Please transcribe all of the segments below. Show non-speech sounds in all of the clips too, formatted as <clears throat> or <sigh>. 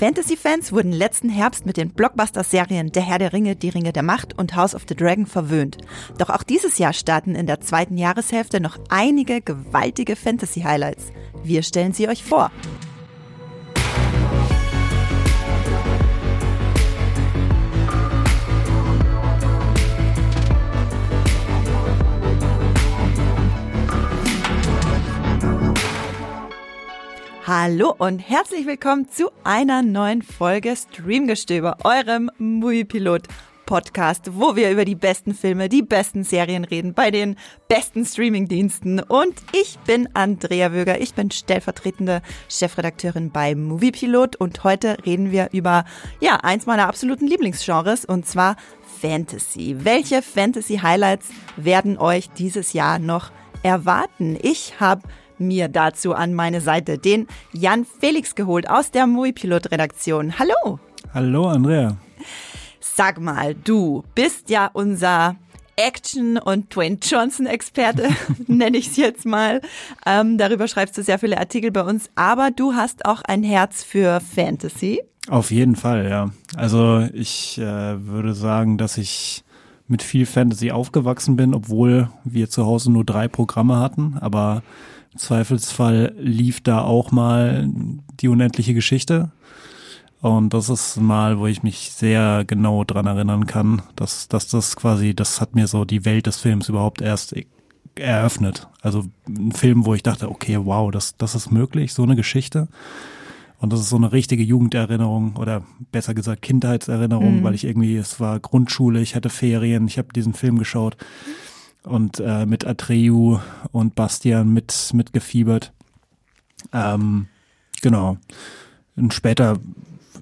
Fantasy-Fans wurden letzten Herbst mit den Blockbuster-Serien Der Herr der Ringe, Die Ringe der Macht und House of the Dragon verwöhnt. Doch auch dieses Jahr starten in der zweiten Jahreshälfte noch einige gewaltige Fantasy-Highlights. Wir stellen sie euch vor. Hallo und herzlich willkommen zu einer neuen Folge Streamgestöber, eurem Movie-Pilot. Podcast, wo wir über die besten Filme, die besten Serien reden, bei den besten Streamingdiensten. Und ich bin Andrea Wöger, ich bin stellvertretende Chefredakteurin bei Moviepilot und heute reden wir über, ja, eins meiner absoluten Lieblingsgenres und zwar Fantasy. Welche Fantasy-Highlights werden euch dieses Jahr noch erwarten? Ich habe mir dazu an meine Seite den Jan Felix geholt aus der Muipilot-Redaktion. Hallo. Hallo, Andrea. Sag mal, du bist ja unser Action- und Dwayne Johnson-Experte, <laughs> nenne ich es jetzt mal. Ähm, darüber schreibst du sehr viele Artikel bei uns, aber du hast auch ein Herz für Fantasy. Auf jeden Fall, ja. Also ich äh, würde sagen, dass ich mit viel Fantasy aufgewachsen bin, obwohl wir zu Hause nur drei Programme hatten. Aber Zweifelsfall lief da auch mal die unendliche Geschichte. Und das ist mal, wo ich mich sehr genau dran erinnern kann, dass, dass das quasi, das hat mir so die Welt des Films überhaupt erst eröffnet. Also ein Film, wo ich dachte, okay, wow, das, das ist möglich, so eine Geschichte. Und das ist so eine richtige Jugenderinnerung oder besser gesagt Kindheitserinnerung, mhm. weil ich irgendwie, es war Grundschule, ich hatte Ferien, ich habe diesen Film geschaut und äh, mit Atreu und Bastian mit mitgefiebert. Ähm, genau. Und später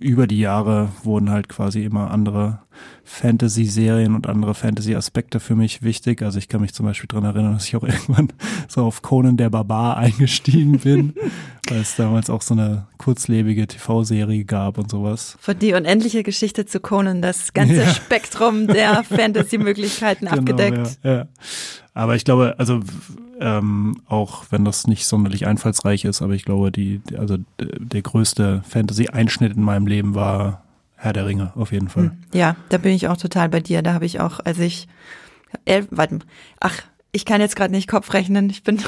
über die Jahre wurden halt quasi immer andere Fantasy-Serien und andere Fantasy-Aspekte für mich wichtig. Also ich kann mich zum Beispiel dran erinnern, dass ich auch <laughs> irgendwann so auf Conan der Barbar eingestiegen bin, <laughs> weil es damals auch so eine kurzlebige TV-Serie gab und sowas. Von die unendliche Geschichte zu Conan, das ganze <laughs> ja. Spektrum der Fantasy-Möglichkeiten <laughs> genau, abgedeckt. Ja, ja. Aber ich glaube, also ähm, auch wenn das nicht sonderlich einfallsreich ist, aber ich glaube, die, also der größte Fantasy-Einschnitt in meinem Leben war Herr der Ringe, auf jeden Fall. Hm. Ja, da bin ich auch total bei dir. Da habe ich auch, als ich elf, warte, ach, ich kann jetzt gerade nicht Kopf rechnen. Ich bin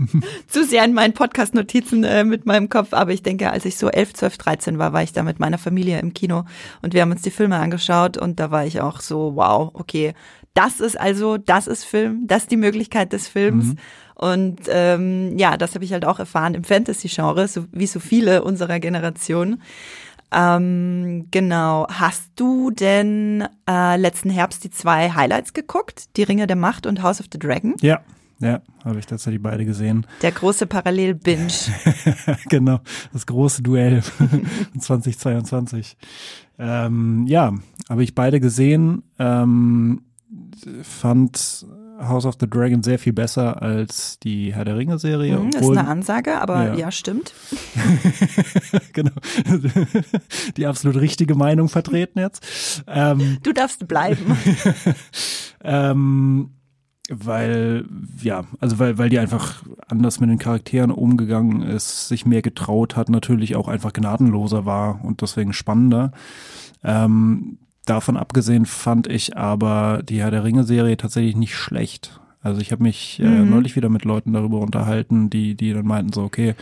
<laughs> zu sehr in meinen Podcast-Notizen äh, mit meinem Kopf. Aber ich denke, als ich so 11, 12, 13 war, war ich da mit meiner Familie im Kino und wir haben uns die Filme angeschaut und da war ich auch so, wow, okay, das ist also, das ist Film, das ist die Möglichkeit des Films. Mhm. Und ähm, ja, das habe ich halt auch erfahren im Fantasy-Genre, so, wie so viele unserer Generation. Ähm, genau. Hast du denn äh, letzten Herbst die zwei Highlights geguckt? Die Ringe der Macht und House of the Dragon? Ja. Ja, habe ich tatsächlich beide gesehen. Der große Parallel-Binge. <laughs> genau, das große Duell <laughs> 2022. Ähm, ja, habe ich beide gesehen. Ähm, fand House of the Dragon sehr viel besser als die Herr der Ringe Serie. Mhm, das ist eine Ansage, aber ja, ja stimmt. <laughs> genau. Die absolut richtige Meinung vertreten jetzt. Ähm, du darfst bleiben. <laughs> ähm, weil, ja, also weil, weil die einfach anders mit den Charakteren umgegangen ist, sich mehr getraut hat, natürlich auch einfach gnadenloser war und deswegen spannender. Ähm, Davon abgesehen fand ich aber die Herr der Ringe-Serie tatsächlich nicht schlecht. Also ich habe mich äh, mhm. neulich wieder mit Leuten darüber unterhalten, die, die dann meinten so, okay,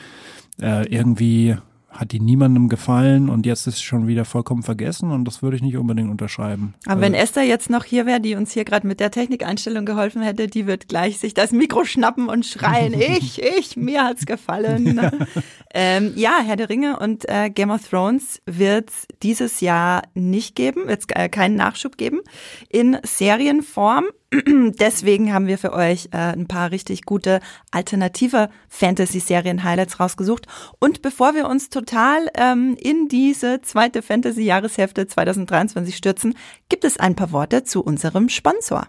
äh, irgendwie hat die niemandem gefallen und jetzt ist es schon wieder vollkommen vergessen und das würde ich nicht unbedingt unterschreiben. Aber also, wenn Esther jetzt noch hier wäre, die uns hier gerade mit der Technikeinstellung geholfen hätte, die wird gleich sich das Mikro schnappen und schreien, <laughs> ich, ich, mir hat's gefallen. Ja, <laughs> ähm, ja Herr der Ringe und äh, Game of Thrones wird dieses Jahr nicht geben, wird es äh, keinen Nachschub geben in Serienform. <clears throat> Deswegen haben wir für euch äh, ein paar richtig gute alternative Fantasy-Serien-Highlights rausgesucht. Und bevor wir uns total ähm, in diese zweite Fantasy-Jahreshälfte 2023 stürzen, gibt es ein paar Worte zu unserem Sponsor.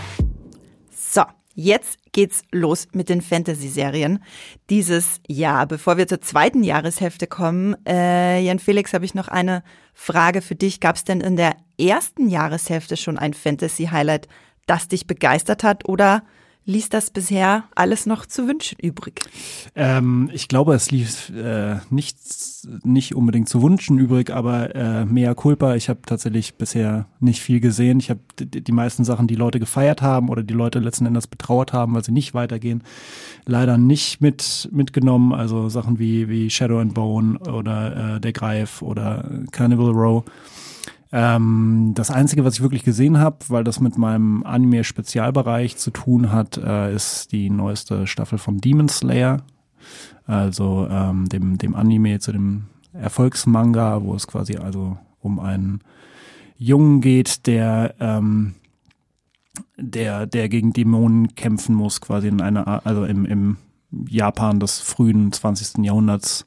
Jetzt geht's los mit den Fantasy-Serien dieses Jahr. Bevor wir zur zweiten Jahreshälfte kommen, äh, Jan Felix, habe ich noch eine Frage für dich. Gab es denn in der ersten Jahreshälfte schon ein Fantasy-Highlight, das dich begeistert hat? Oder ließ das bisher alles noch zu wünschen übrig? Ähm, ich glaube, es ließ äh, nichts, nicht unbedingt zu wünschen übrig, aber äh, mehr Culpa. Ich habe tatsächlich bisher nicht viel gesehen. Ich habe die meisten Sachen, die Leute gefeiert haben oder die Leute letzten Endes betrauert haben, weil sie nicht weitergehen, leider nicht mit mitgenommen. Also Sachen wie wie Shadow and Bone oder äh, Der Greif oder Carnival Row. Ähm, das Einzige, was ich wirklich gesehen habe, weil das mit meinem Anime-Spezialbereich zu tun hat, äh, ist die neueste Staffel vom Demon Slayer. Also ähm, dem, dem Anime zu dem Erfolgsmanga, wo es quasi also um einen Jungen geht, der ähm, der, der gegen Dämonen kämpfen muss, quasi in einer, also im, im Japan des frühen 20. Jahrhunderts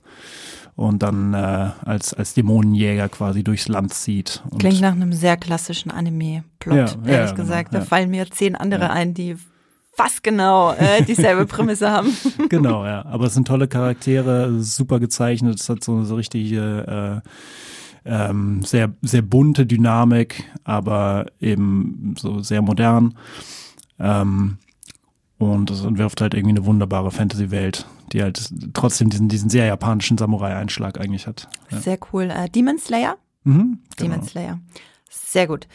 und dann äh, als, als Dämonenjäger quasi durchs Land zieht. Und Klingt nach einem sehr klassischen Anime-Plot, Ja, ehrlich ja, genau, gesagt. Da ja. fallen mir zehn andere ein, die fast genau äh, dieselbe Prämisse haben. <laughs> genau, ja. Aber es sind tolle Charaktere, super gezeichnet, es hat so eine so richtige äh, ähm, sehr, sehr bunte Dynamik, aber eben so sehr modern. Ähm, und es entwirft halt irgendwie eine wunderbare Fantasy-Welt, die halt trotzdem diesen, diesen sehr japanischen Samurai-Einschlag eigentlich hat. Ja. Sehr cool. Äh, Demon Slayer? Mhm, genau. Demon Slayer. Sehr gut.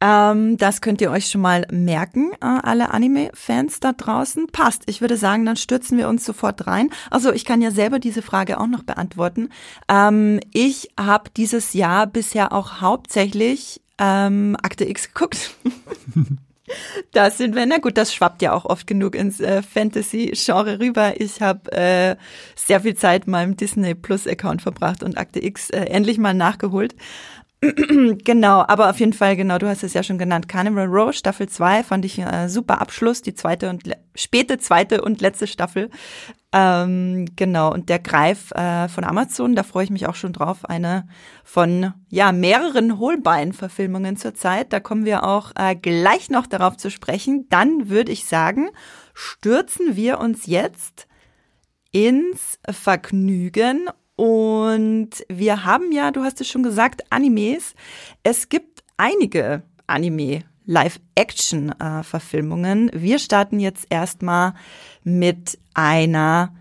Ähm, das könnt ihr euch schon mal merken, äh, alle Anime-Fans da draußen. Passt. Ich würde sagen, dann stürzen wir uns sofort rein. Also ich kann ja selber diese Frage auch noch beantworten. Ähm, ich habe dieses Jahr bisher auch hauptsächlich ähm, Akte X geguckt. <laughs> <laughs> Da sind wir, na gut, das schwappt ja auch oft genug ins äh, Fantasy-Genre rüber. Ich habe äh, sehr viel Zeit in meinem Disney Plus-Account verbracht und Akte X äh, endlich mal nachgeholt. <clears throat> genau, aber auf jeden Fall, genau, du hast es ja schon genannt. Carnival Row, Staffel 2, fand ich äh, super Abschluss, die zweite und späte zweite und letzte Staffel. Ähm, genau, und der Greif äh, von Amazon, da freue ich mich auch schon drauf. Eine von ja mehreren Holbein-Verfilmungen zurzeit. Da kommen wir auch äh, gleich noch darauf zu sprechen. Dann würde ich sagen, stürzen wir uns jetzt ins Vergnügen. Und wir haben ja, du hast es schon gesagt, Animes. Es gibt einige Anime Live-Action-Verfilmungen. Wir starten jetzt erstmal mit einer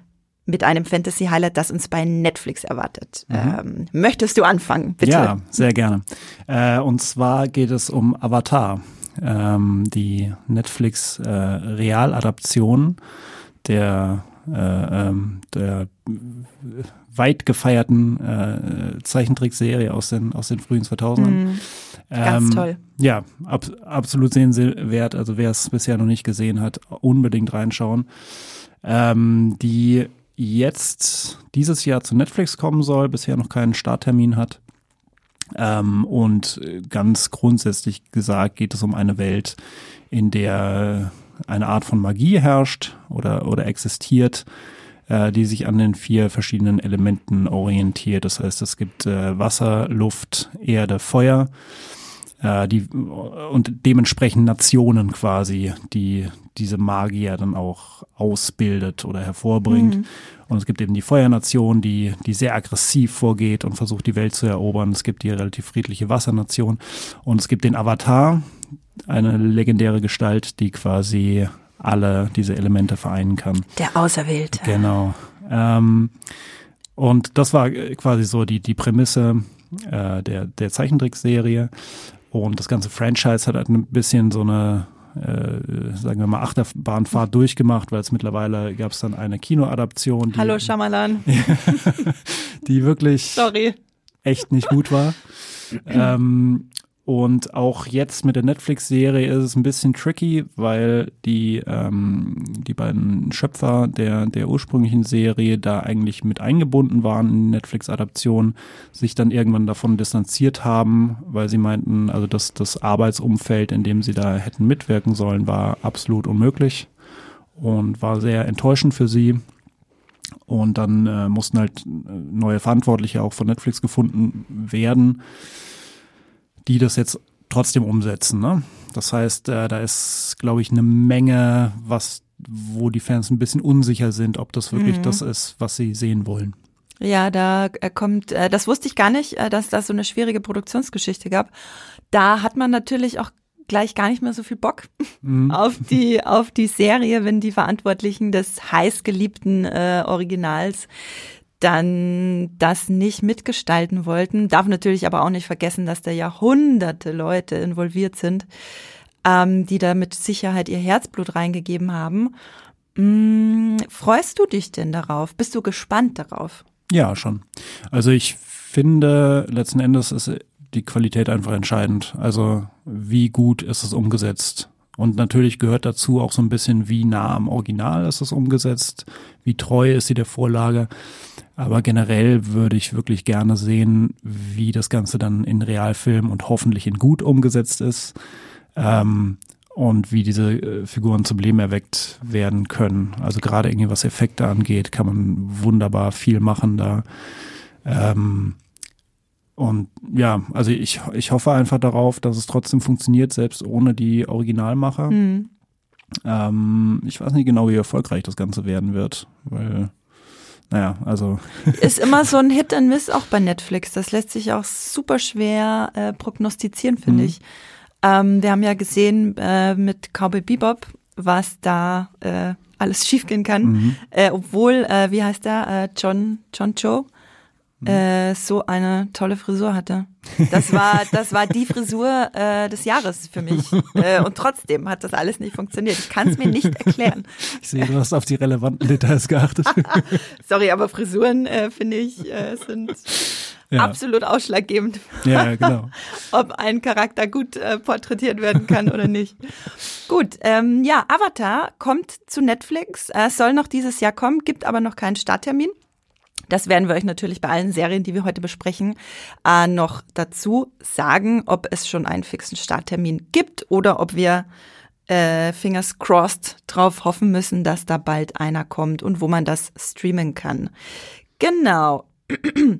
mit einem Fantasy-Highlight, das uns bei Netflix erwartet. Ähm, möchtest du anfangen, bitte? Ja, sehr gerne. Äh, und zwar geht es um Avatar, ähm, die Netflix-Realadaption der, äh, ähm, der weit gefeierten äh, Zeichentrickserie aus den, aus den frühen 2000ern. Mhm. Ganz Ähm, toll. Ja, ab, absolut sehenswert. Also wer es bisher noch nicht gesehen hat, unbedingt reinschauen. Ähm, die jetzt dieses Jahr zu Netflix kommen soll, bisher noch keinen Starttermin hat. Ähm, und ganz grundsätzlich gesagt geht es um eine Welt, in der eine Art von Magie herrscht oder, oder existiert, äh, die sich an den vier verschiedenen Elementen orientiert. Das heißt, es gibt äh, Wasser, Luft, Erde, Feuer äh, die und dementsprechend Nationen quasi, die diese Magier dann auch ausbildet oder hervorbringt. Und es gibt eben die Feuernation, die, die sehr aggressiv vorgeht und versucht, die Welt zu erobern. Es gibt die relativ friedliche Wassernation. Und es gibt den Avatar, eine legendäre Gestalt, die quasi alle diese Elemente vereinen kann. Der Auserwählte. Genau. Ähm, und das war äh, quasi so die, die Prämisse äh, der, der Zeichentrickserie. Und das ganze Franchise hat halt ein bisschen so eine äh, sagen wir mal, Achterbahnfahrt durchgemacht, weil es mittlerweile gab es dann eine Kinoadaption. Die, Hallo Schamalan. <laughs> die wirklich Sorry. echt nicht gut war. <clears throat> ähm, und auch jetzt mit der Netflix-Serie ist es ein bisschen tricky, weil die, ähm, die beiden Schöpfer der, der ursprünglichen Serie da eigentlich mit eingebunden waren in die Netflix-Adaption, sich dann irgendwann davon distanziert haben, weil sie meinten, also das, das Arbeitsumfeld, in dem sie da hätten mitwirken sollen, war absolut unmöglich und war sehr enttäuschend für sie. Und dann äh, mussten halt neue Verantwortliche auch von Netflix gefunden werden die das jetzt trotzdem umsetzen. Ne? Das heißt, äh, da ist, glaube ich, eine Menge, was, wo die Fans ein bisschen unsicher sind, ob das wirklich Mhm. das ist, was sie sehen wollen. Ja, da äh, kommt, äh, das wusste ich gar nicht, äh, dass das so eine schwierige Produktionsgeschichte gab. Da hat man natürlich auch gleich gar nicht mehr so viel Bock Mhm. <laughs> auf die auf die Serie, wenn die Verantwortlichen des heißgeliebten äh, Originals dann das nicht mitgestalten wollten. Darf natürlich aber auch nicht vergessen, dass da Jahrhunderte Leute involviert sind, ähm, die da mit Sicherheit ihr Herzblut reingegeben haben. Mm, freust du dich denn darauf? Bist du gespannt darauf? Ja, schon. Also ich finde, letzten Endes ist die Qualität einfach entscheidend. Also wie gut ist es umgesetzt? Und natürlich gehört dazu auch so ein bisschen, wie nah am Original ist es umgesetzt, wie treu ist sie der Vorlage. Aber generell würde ich wirklich gerne sehen, wie das Ganze dann in Realfilm und hoffentlich in gut umgesetzt ist. Ähm, und wie diese äh, Figuren zum Leben erweckt werden können. Also gerade irgendwie was Effekte angeht, kann man wunderbar viel machen da. Ähm, und ja, also ich, ich hoffe einfach darauf, dass es trotzdem funktioniert, selbst ohne die Originalmacher. Hm. Ähm, ich weiß nicht genau, wie erfolgreich das Ganze werden wird, weil, naja, also <laughs> Ist immer so ein Hit and Miss auch bei Netflix. Das lässt sich auch super schwer äh, prognostizieren, finde Mhm. ich. Ähm, wir haben ja gesehen äh, mit Cowboy Bebop, was da äh, alles <laughs> schiefgehen kann. mhm. Äh, obwohl, äh, wie heißt der, äh, John, John Cho, Mhm. äh, so eine tolle Frisur hatte. Das war, <laughs> das war die Frisur äh, des Jahres für mich. Äh, und trotzdem hat das alles nicht funktioniert. Ich kann es mir nicht erklären. ich sehe, du hast auf die relevanten Details geachtet. <laughs> Sorry, aber Frisuren, äh, finde ich, äh, sind Ja. absolut ausschlaggebend, ja, ja, genau. <laughs> ob ein Charakter gut äh, porträtiert werden kann oder nicht. Gut, ähm, ja, Avatar kommt zu Netflix, äh, soll noch dieses Jahr kommen, gibt aber noch keinen Starttermin. Das werden wir euch natürlich bei allen Serien, die wir heute besprechen, äh, noch dazu sagen, ob es schon einen fixen Starttermin gibt oder ob wir äh, fingers crossed drauf hoffen müssen, dass da bald einer kommt und wo man das streamen kann. Genau. <clears throat>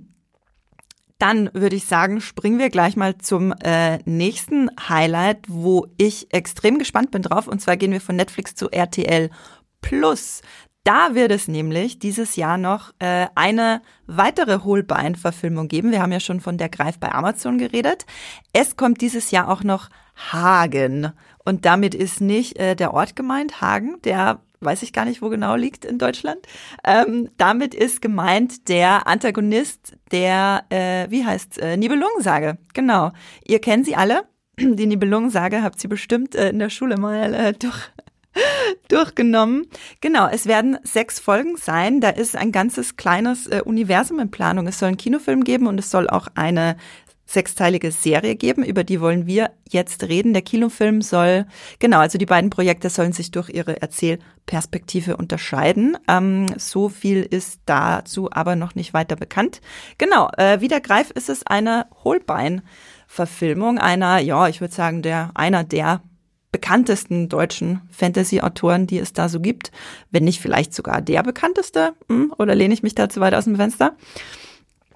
Dann würde ich sagen, springen wir gleich mal zum äh, nächsten Highlight, wo ich extrem gespannt bin drauf. Und zwar gehen wir von Netflix zu RTL Plus. Da wird es nämlich dieses Jahr noch äh, eine weitere Holbein-Verfilmung geben. Wir haben ja schon von der Greif bei Amazon geredet. Es kommt dieses Jahr auch noch Hagen. Und damit ist nicht äh, der Ort gemeint, Hagen, der weiß ich gar nicht, wo genau liegt in Deutschland. Ähm, damit ist gemeint der Antagonist der, äh, wie heißt äh, Nibelungensage. Genau. Ihr kennt sie alle. Die Nibelungensage habt ihr bestimmt äh, in der Schule mal äh, durch, <laughs> durchgenommen. Genau, es werden sechs Folgen sein. Da ist ein ganzes kleines äh, Universum in Planung. Es soll einen Kinofilm geben und es soll auch eine sechsteilige Serie geben, über die wollen wir jetzt reden. Der Kinofilm soll, genau, also die beiden Projekte sollen sich durch ihre Erzählperspektive unterscheiden. Ähm, so viel ist dazu aber noch nicht weiter bekannt. Genau, äh, wie der Greif ist es eine Holbein-Verfilmung einer, ja, ich würde sagen, der, einer der bekanntesten deutschen Fantasy-Autoren, die es da so gibt. Wenn nicht vielleicht sogar der bekannteste, hm? oder lehne ich mich da zu weit aus dem Fenster?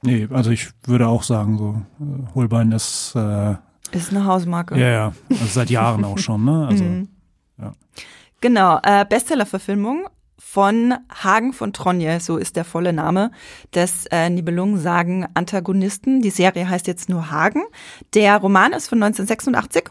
Nee, also ich würde auch sagen, so äh, Holbein ist äh, Ist eine Hausmarke. ja, ja, also seit Jahren auch schon, ne? Also Mhm. Genau, äh, Bestsellerverfilmung von Hagen von Tronje, so ist der volle Name des äh, Nibelungen-Sagen-Antagonisten. Die Serie heißt jetzt nur Hagen. Der Roman ist von 1986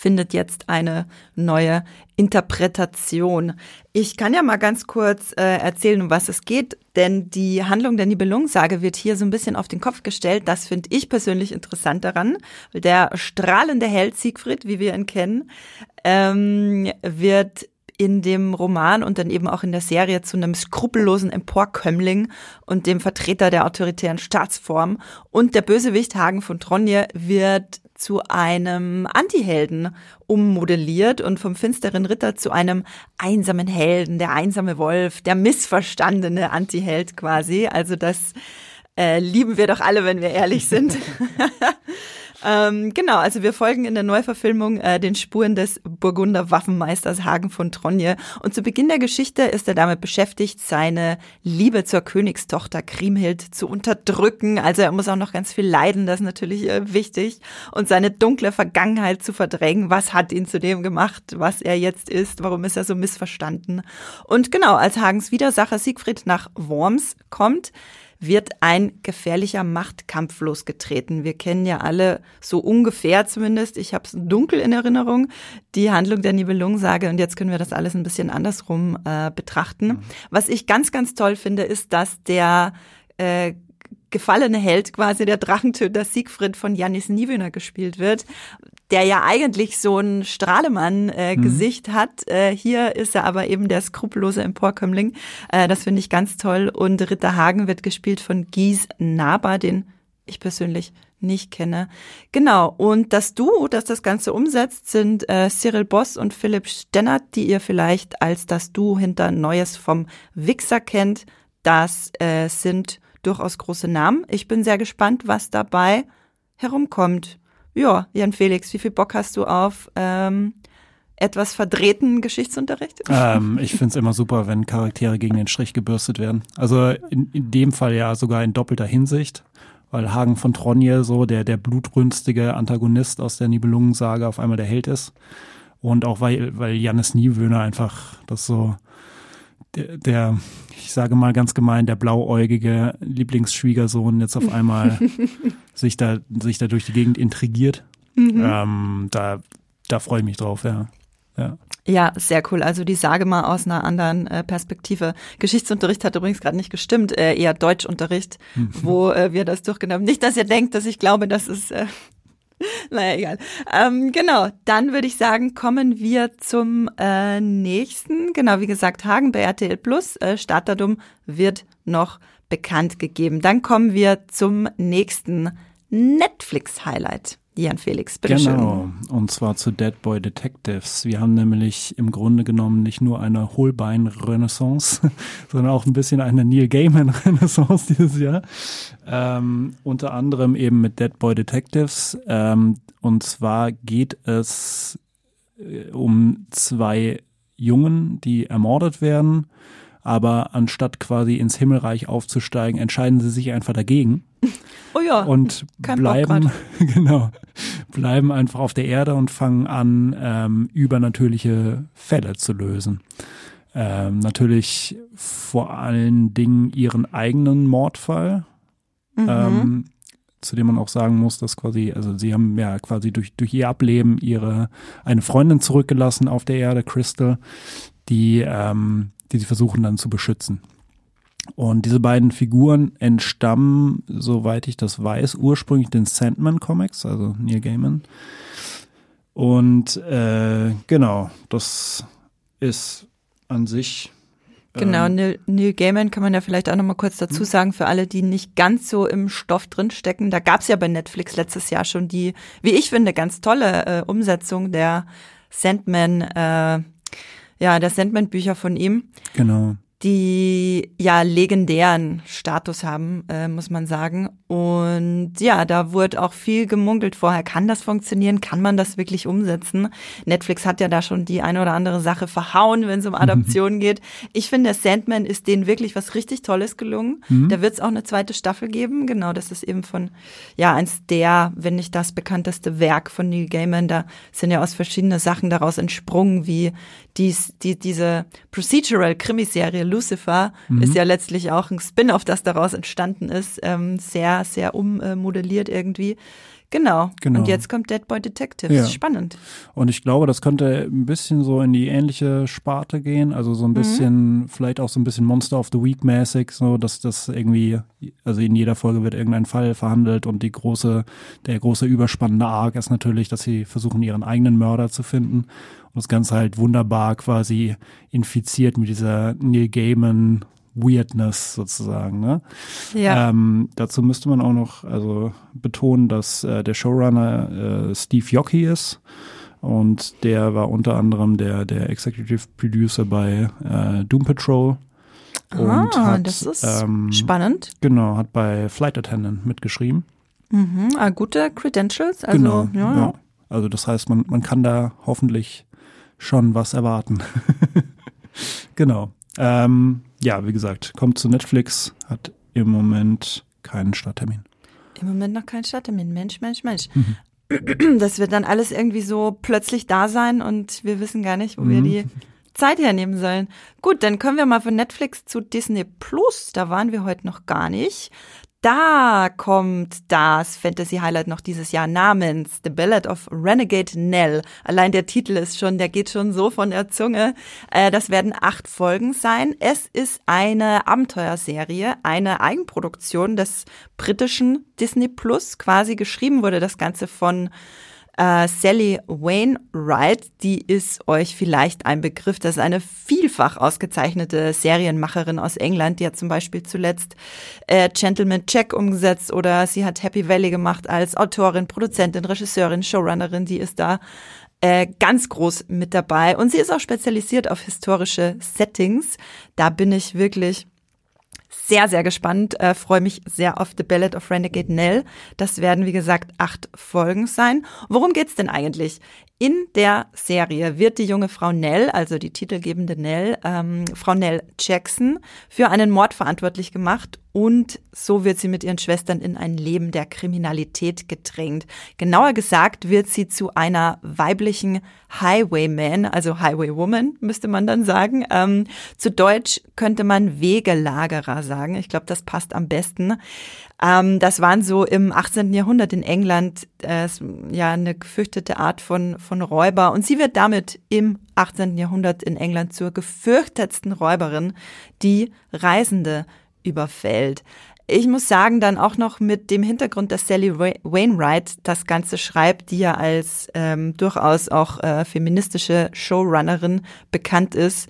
findet jetzt eine neue Interpretation. Ich kann ja mal ganz kurz äh, erzählen, um was es geht, denn die Handlung der Nibelungensage wird hier so ein bisschen auf den Kopf gestellt. Das finde ich persönlich interessant daran, der strahlende Held Siegfried, wie wir ihn kennen, ähm, wird in dem Roman und dann eben auch in der Serie zu einem skrupellosen Emporkömmling und dem Vertreter der autoritären Staatsform. Und der Bösewicht Hagen von Tronje wird zu einem Antihelden ummodelliert und vom finsteren Ritter zu einem einsamen Helden, der einsame Wolf, der missverstandene Antiheld quasi. Also das äh, lieben wir doch alle, wenn wir ehrlich sind. <laughs> Ähm, genau, also wir folgen in der Neuverfilmung äh, den Spuren des Burgunder Waffenmeisters Hagen von Tronje. Und zu Beginn der Geschichte ist er damit beschäftigt, seine Liebe zur Königstochter Kriemhild zu unterdrücken. Also er muss auch noch ganz viel leiden, das ist natürlich äh, wichtig. Und seine dunkle Vergangenheit zu verdrängen. Was hat ihn zu dem gemacht, was er jetzt ist? Warum ist er so missverstanden? Und genau, als Hagens Widersacher Siegfried nach Worms kommt, wird ein gefährlicher Machtkampf losgetreten. Wir kennen ja alle so ungefähr zumindest, ich habe es dunkel in Erinnerung, die Handlung der Nibelungensage und jetzt können wir das alles ein bisschen andersrum äh, betrachten. Mhm. Was ich ganz, ganz toll finde, ist, dass der äh, gefallene Held, quasi der Drachentöter Siegfried von Janis Niewöhner gespielt wird, der ja eigentlich so ein Strahlemann-Gesicht äh, mhm. hat. Äh, hier ist er aber eben der skrupellose Emporkömmling. Äh, das finde ich ganz toll. Und Ritter Hagen wird gespielt von Gies Naber, den ich persönlich nicht kenne. Genau. Und das Duo, das das Ganze umsetzt, sind äh, Cyril Boss und Philipp Stennert, die ihr vielleicht als das Duo hinter Neues vom Wichser kennt. Das äh, sind durchaus große Namen. Ich bin sehr gespannt, was dabei herumkommt. Ja, Jan Felix, wie viel Bock hast du auf ähm, etwas verdrehten Geschichtsunterricht? Ähm, <laughs> ich finde es immer super, wenn Charaktere gegen den Strich gebürstet werden. Also in, in dem Fall ja sogar in doppelter Hinsicht, weil Hagen von Tronje so der, der blutrünstige Antagonist aus der Nibelungensage auf einmal der Held ist. Und auch weil, weil Jannis Niewöhner einfach das so der, der, ich sage mal ganz gemein, der blauäugige Lieblingsschwiegersohn jetzt auf einmal <laughs> sich da, sich da durch die Gegend intrigiert. Mhm. Ähm, da, da freue ich mich drauf, ja. Ja. Ja, sehr cool. Also die Sage mal aus einer anderen äh, Perspektive. Geschichtsunterricht hat übrigens gerade nicht gestimmt, äh, eher Deutschunterricht, mhm. wo äh, wir das durchgenommen. Nicht, dass ihr denkt, dass ich glaube, dass es äh, <laughs> naja, egal. Ähm, genau, dann würde ich sagen, kommen wir zum äh, nächsten. Genau, wie gesagt, Hagen bei RTL Plus. Äh, Startdatum wird noch bekannt gegeben. Dann kommen wir zum nächsten Netflix-Highlight. Jan Felix, bitte Genau, und zwar zu Dead Boy Detectives. Wir haben nämlich im Grunde genommen nicht nur eine Holbein-Renaissance, <laughs> sondern auch ein bisschen eine Neil Gaiman-Renaissance <laughs> dieses Jahr. Ähm, unter anderem eben mit Dead Boy Detectives. Ähm, und zwar geht es äh, um zwei Jungen, die ermordet werden aber anstatt quasi ins Himmelreich aufzusteigen, entscheiden sie sich einfach dagegen. <laughs> Oh ja. Und bleiben, <laughs> genau, bleiben einfach auf der Erde und fangen an, ähm, übernatürliche Fälle zu lösen. Ähm, natürlich vor allen Dingen ihren eigenen Mordfall, mhm. ähm, zu dem man auch sagen muss, dass quasi, also sie haben ja quasi durch, durch ihr Ableben ihre eine Freundin zurückgelassen auf der Erde, Crystal, die ähm, die sie versuchen dann zu beschützen. Und diese beiden Figuren entstammen, soweit ich das weiß, ursprünglich den Sandman Comics, also Neil Gaiman. Und äh, genau, das ist an sich. Genau, ähm, Neil, Neil Gaiman kann man ja vielleicht auch nochmal kurz dazu hm? sagen, für alle, die nicht ganz so im Stoff drinstecken. Da gab es ja bei Netflix letztes Jahr schon die, wie ich finde, ganz tolle äh, Umsetzung der Sandman äh, ja, der Sandman-Bücher von ihm. Genau die ja legendären Status haben, äh, muss man sagen. Und ja, da wurde auch viel gemunkelt vorher. Kann das funktionieren? Kann man das wirklich umsetzen? Netflix hat ja da schon die eine oder andere Sache verhauen, wenn es um mhm. geht. Ich finde, Sandman ist denen wirklich was richtig Tolles gelungen. Mhm. Da wird es auch eine zweite Staffel geben. Genau, das ist eben von, ja, eins der, wenn nicht das bekannteste Werk von Neil Gaiman. Da sind ja aus verschiedene Sachen daraus entsprungen, wie dies, die, diese Procedural-Krimiserie Lucifer mhm. ist ja letztlich auch ein Spin-off, das daraus entstanden ist, ähm, sehr, sehr ummodelliert irgendwie. Genau. Genau. Und jetzt kommt Dead Boy Detectives. Ja. Spannend. Und ich glaube, das könnte ein bisschen so in die ähnliche Sparte gehen. Also so ein bisschen, vielleicht auch so ein bisschen Monster of the Week mäßig, so dass das irgendwie, also in jeder Folge wird irgendein Fall verhandelt und die große, der große überspannende Arc ist natürlich, dass sie versuchen, ihren eigenen Mörder zu finden. Und das Ganze halt wunderbar quasi infiziert mit dieser Neil Gaiman Weirdness sozusagen. Ne? Ja. Ähm, dazu müsste man auch noch also betonen, dass äh, der Showrunner äh, Steve Yockey ist. Und der war unter anderem der, der Executive Producer bei äh, Doom Patrol. Und ah, hat, das ist ähm, spannend. Genau, hat bei Flight Attendant mitgeschrieben. Mhm. Ah, gute Credentials. Also, genau, ja, ja. Also das heißt, man, man kann da hoffentlich schon was erwarten. <laughs> genau. Ähm, ja, wie gesagt, kommt zu Netflix, hat im Moment keinen Starttermin. Im Moment noch kein Starttermin. Mensch, Mensch, Mensch. Mhm. <clears throat> Das wird dann alles irgendwie so plötzlich da sein und wir wissen gar nicht, wo wir Mhm. die Zeit hernehmen sollen. Gut, dann kommen wir mal von Netflix zu Disney Plus. Da waren wir heute noch gar nicht. Da kommt das Fantasy-Highlight noch dieses Jahr namens The Ballad of Renegade Nell. Allein der Titel ist schon, der geht schon so von der Zunge. Äh, das werden acht Folgen sein. Es ist eine Abenteuerserie, eine Eigenproduktion des britischen Disney Plus. Quasi geschrieben wurde das Ganze von äh, Sally Wainwright, die ist euch vielleicht ein Begriff. Das ist eine vielfach ausgezeichnete Serienmacherin aus England. Die hat zum Beispiel zuletzt äh, Gentleman Jack umgesetzt oder sie hat Happy Valley gemacht als Autorin, Produzentin, Regisseurin, Showrunnerin. Die ist da äh, ganz groß mit dabei. Und sie ist auch spezialisiert auf historische Settings. Da bin ich wirklich sehr, sehr gespannt. Äh, Freue mich sehr auf The Ballad of Renegade Nell. Das werden, wie gesagt, acht Folgen sein. Worum geht's denn eigentlich? In der Serie wird die junge Frau Nell, also die titelgebende Nell, ähm, Frau Nell Jackson, für einen Mord verantwortlich gemacht und so wird sie mit ihren Schwestern in ein Leben der Kriminalität gedrängt. Genauer gesagt wird sie zu einer weiblichen Highwayman, also Highwaywoman, müsste man dann sagen. Ähm, zu Deutsch könnte man Wegelagerer sagen. Ich glaube, das passt am besten. Ähm, das waren so im 18. Jahrhundert in England äh, ja eine gefürchtete Art von, von Räuber. Und sie wird damit im 18. Jahrhundert in England zur gefürchtetsten Räuberin, die Reisende überfällt. Ich muss sagen, dann auch noch mit dem Hintergrund, dass Sally Wainwright das Ganze schreibt, die ja als ähm, durchaus auch äh, feministische Showrunnerin bekannt ist,